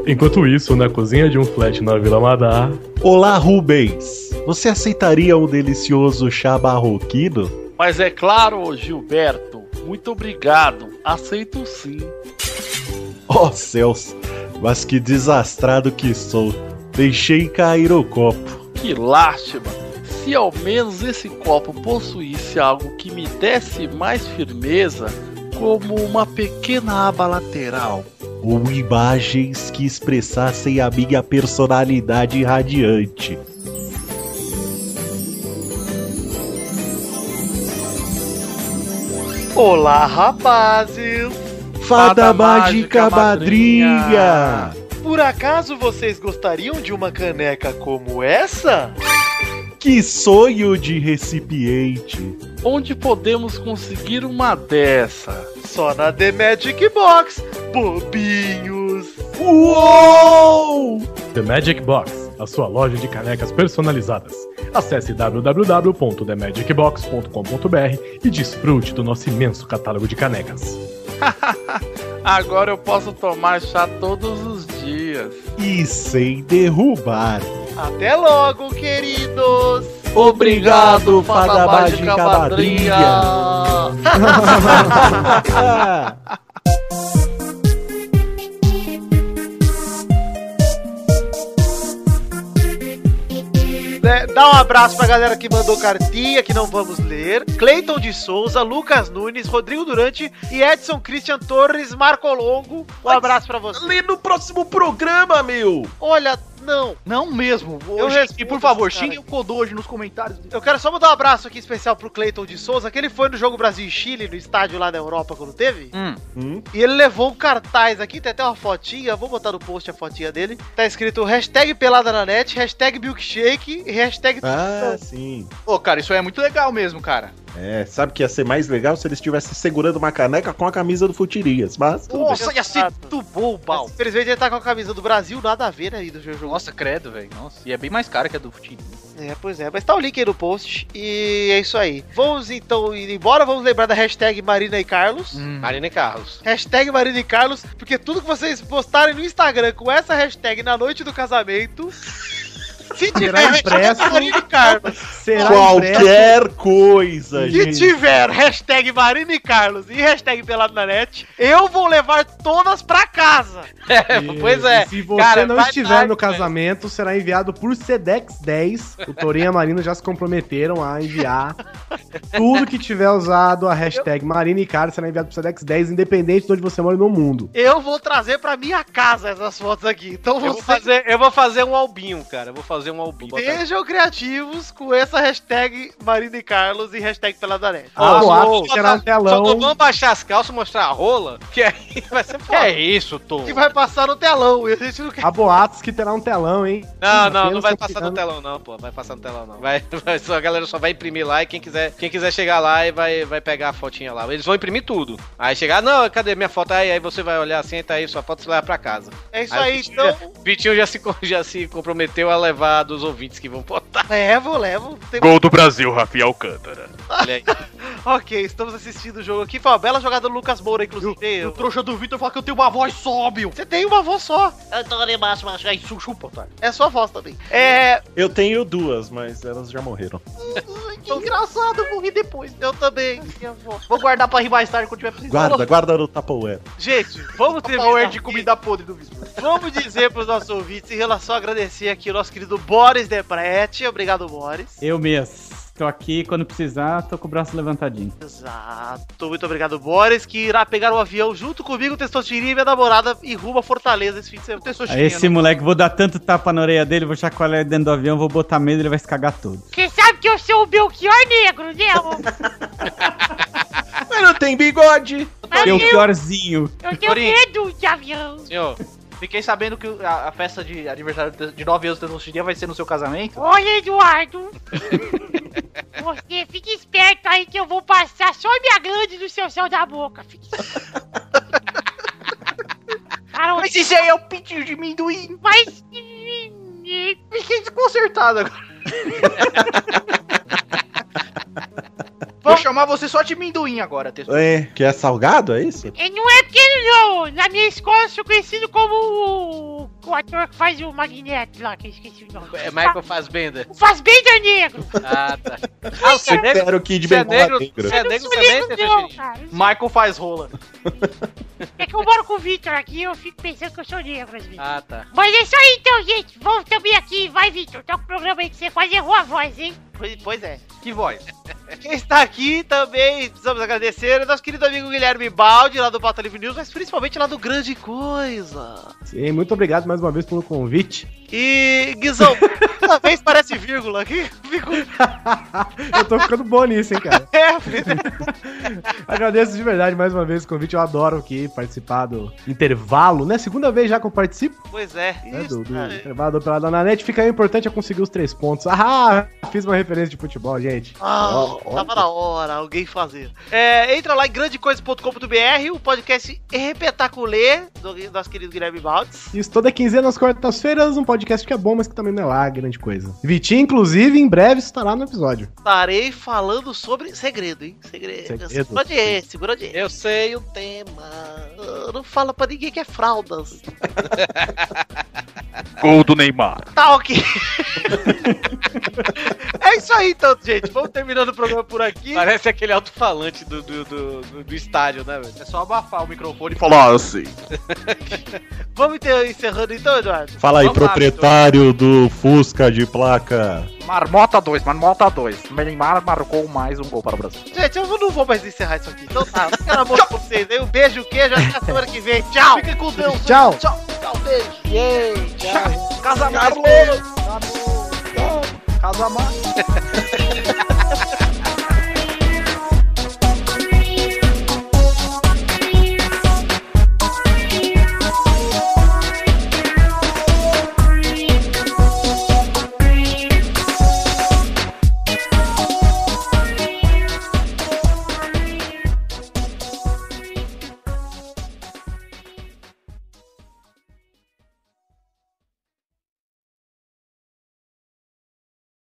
Enquanto isso, na cozinha de um flat na Vila Madar, Olá, Rubens. Você aceitaria um delicioso chá barroquino? Mas é claro, Gilberto. Muito obrigado. Aceito sim. Oh, céus. Mas que desastrado que sou. Deixei cair o copo. Que lástima. Se ao menos esse copo possuísse algo que me desse mais firmeza, como uma pequena aba lateral. Ou imagens que expressassem a minha personalidade radiante. Olá, rapazes! Fada, Fada mágica, mágica, madrinha! Por acaso vocês gostariam de uma caneca como essa? Que sonho de recipiente! Onde podemos conseguir uma dessa? Só na The Magic Box, bobinhos! Uou! The Magic Box, a sua loja de canecas personalizadas. Acesse www.themagicbox.com.br e desfrute do nosso imenso catálogo de canecas. [LAUGHS] Agora eu posso tomar chá todos os dias. E sem derrubar. Até logo, queridos! Obrigado, Fada Mágica Madrinha! [LAUGHS] [LAUGHS] Né, Dá um abraço pra galera que mandou cartinha, que não vamos ler. Cleiton de Souza, Lucas Nunes, Rodrigo Durante e Edson Christian Torres Marcolongo. Um abraço pra você. Lê no próximo programa, meu! Olha, Não. Não mesmo. Eu Hoje, respondo e por favor, xingue o Kodoji nos comentários. Eu quero só mandar um abraço aqui especial pro Cleiton de Souza, que ele foi no jogo Brasil e Chile, no estádio lá da Europa, quando teve. Hum. Hum? E ele levou um cartaz aqui, tem até uma fotinha, vou botar no post a fotinha dele. Tá escrito hashtag pelada na net, hashtag milkshake e hashtag... Ah, sim. Ô, cara, isso aí é muito legal mesmo, cara. É, sabe que ia ser mais legal se eles estivessem segurando uma caneca com a camisa do Futirias, mas. Nossa, ia ser muito bom, Bal. Infelizmente ele tá com a camisa do Brasil, nada a ver, né, aí do jogo. Nossa, credo, velho. Nossa, e é bem mais caro que a do Futiri. É, pois é, mas tá o link aí no post e é isso aí. Vamos então ir embora, vamos lembrar da hashtag Marina e Carlos. Hum. Marina e Carlos. Hashtag Marina e Carlos, porque tudo que vocês postarem no Instagram com essa hashtag na noite do casamento. Se tiver impresso. Marina e Carlos, Será impresso? Qualquer coisa, se gente. tiver hashtag Marina e Carlos e hashtag Pelado na Net, eu vou levar todas pra casa. [LAUGHS] É, pois é. Se você Cara, não estiver tarde, no casamento, será enviado por Sedex 10. O Torinho e a Marina já se comprometeram a enviar tudo que tiver usado a hashtag Marina e Cara será enviado por Sedex 10, independente de onde você mora no mundo. Eu vou trazer pra minha casa essas fotos aqui. Então Eu vou, fazer, eu vou fazer um albinho, cara. Eu vou fazer um albinho. Botar- sejam criativos com essa hashtag Marina e Carlos e hashtag Pelado na Net. Ah, só- boatos só- terá um Só telão. não vamos baixar as calças, mostrar a rola, que aí [LAUGHS] vai ser Que foda. é isso, Tom? Que vai passar no telão e a gente não quer. Há boatos que terá um telão, hein? Não, não, não vai tô passar no telão não, pô. Vai passar no telão não. Vai, [LAUGHS] vai só, a galera só vai imprimir lá e quem quiser, quem quiser chegar lá e vai, vai pegar a fotinha lá. Eles vão imprimir tudo. Aí chegar, não, cadê minha foto? Aí, aí você vai olhar assim, tá aí sua foto, você leva pra casa. É isso Aí, aí, Vitinho então. já, [LAUGHS] Vitinho já se, já se comprometeu a levar dos ouvintes que vão botar. Levo, levo. Tem- Gol do Brasil, Rafael Alcântara. Olha aí. Ok, estamos assistindo o jogo aqui. Foi uma bela jogada do Lucas Moura, inclusive. O trouxa do Vitor fala que eu tenho uma voz sóbio. Você tem uma voz só. Eu tô ali embaixo, mas aí su- chupa, otário. É sua voz também. É. Eu tenho duas, mas elas já morreram. Que engraçado, eu vou rir depois. Eu também. Minha. Vou guardar pra rir mais tarde quando tiver precisando. Guarda, guarda no Tupperware. Gente, vamos ter Power de comida podre do Vitor. Vamos dizer pros nossos ouvintes em relação a agradecer aqui o nosso querido Boris Deprete. Obrigado, Boris. Eu mesmo. Tô aqui, quando precisar, tô com o braço levantadinho. Exato. Muito obrigado, Boris, que irá pegar o avião junto comigo, Testosterinha e minha namorada e rumo a Fortaleza esse fim de semana. Aí esse moleque, vou dar tanto tapa na orelha dele, vou chacoalhar ele dentro do avião, vou botar medo, ele vai se cagar todo. Você sabe que eu sou o Belchior Negro, né? amor? Mas não tem bigode! Mas Eu eu, piorzinho. eu tenho medo de avião. Senhor, Fiquei sabendo que a, a festa de aniversário de- de 9 anos do Testosterinha vai ser no seu casamento. Olha, Eduardo. [LAUGHS] Você fique esperto aí que eu vou passar só minha glande no seu céu da boca. Fique... [LAUGHS] Cara, Mas isso aí é o pitinho de amendoim. mas... Fiquei desconcertado agora. [LAUGHS] [LAUGHS] Vou chamar você só de amendoim agora, Testosterinha. É, que é salgado, é isso? E não é pequeno, não. Na minha escola eu sou conhecido como o, o ator que faz o Magneto lá, que eu esqueci o nome. é Michael Fassbender. O Fassbender Negro. Ah, tá. [LAUGHS] Ah, você é negro? Que de Você é negro? Você é negro também, não, cara. Michael faz rola. É que eu moro com o Victor aqui e eu fico pensando que eu sou negro às vezes. Ah, tá. Mas é isso aí então, gente. Vamos também aqui. Vai, Victor. Toca o programa aí que você quase errou a voz, hein? Pois, é. Que voz? Quem está aqui também, precisamos agradecer, nosso querido amigo Guilherme Baldi, lá do Pauta Livre News, mas principalmente lá do Grande Coisa. Sim, muito obrigado mais uma vez pelo convite. E, Guizão, toda vez parece vírgula aqui. [LAUGHS] Eu tô ficando bom nisso, hein, cara. É, [LAUGHS] Agradeço de verdade mais uma vez o convite. Eu adoro aqui participar do intervalo, né? Segunda vez já que eu participo, pois é. né? Isso, Do, do intervalo do Pelada na Net. Fica aí o importante é conseguir os três pontos. Ah, fiz uma referência de futebol, gente. Ó. tava na hora alguém fazer. É, entra lá em grandecoisa.com.br, o podcast Repetaculê, do nosso querido Guilherme Baldes. Isso toda quinzena, nas quartas-feiras, um podcast que é bom, mas que também não é lá grande coisa. Vitinho, inclusive, em breve estará no episódio. Estarei falando sobre segredo, hein? Segredo. Segredo. Segura de segura de Eu sei o tema. Ah, Não fala pra ninguém que é fraldas. [LAUGHS] Gol do Neymar. Tá ok. [LAUGHS] é isso aí então, gente. Vamos terminando o programa por aqui. Parece aquele alto-falante do, do, do, do- do estádio, né, velho? É só abafar o microfone e Falar assim. [LAUGHS] Vamos ter, encerrando então, Eduardo. Fala aí, Vamos lá, proprietário do Fusca de placa. Marmota 2, Marmota 2. Neymar marcou mais um gol para o Brasil. Gente, eu não vou mais encerrar isso aqui. Então tá, pelo amor de vocês. aí, Um beijo, queijo. Até a semana que vem. Tchau. Fica com Deus. Tchau. Tchau. Tchau, beijo. Yay, tchau. Casa Carlos! [LAUGHS]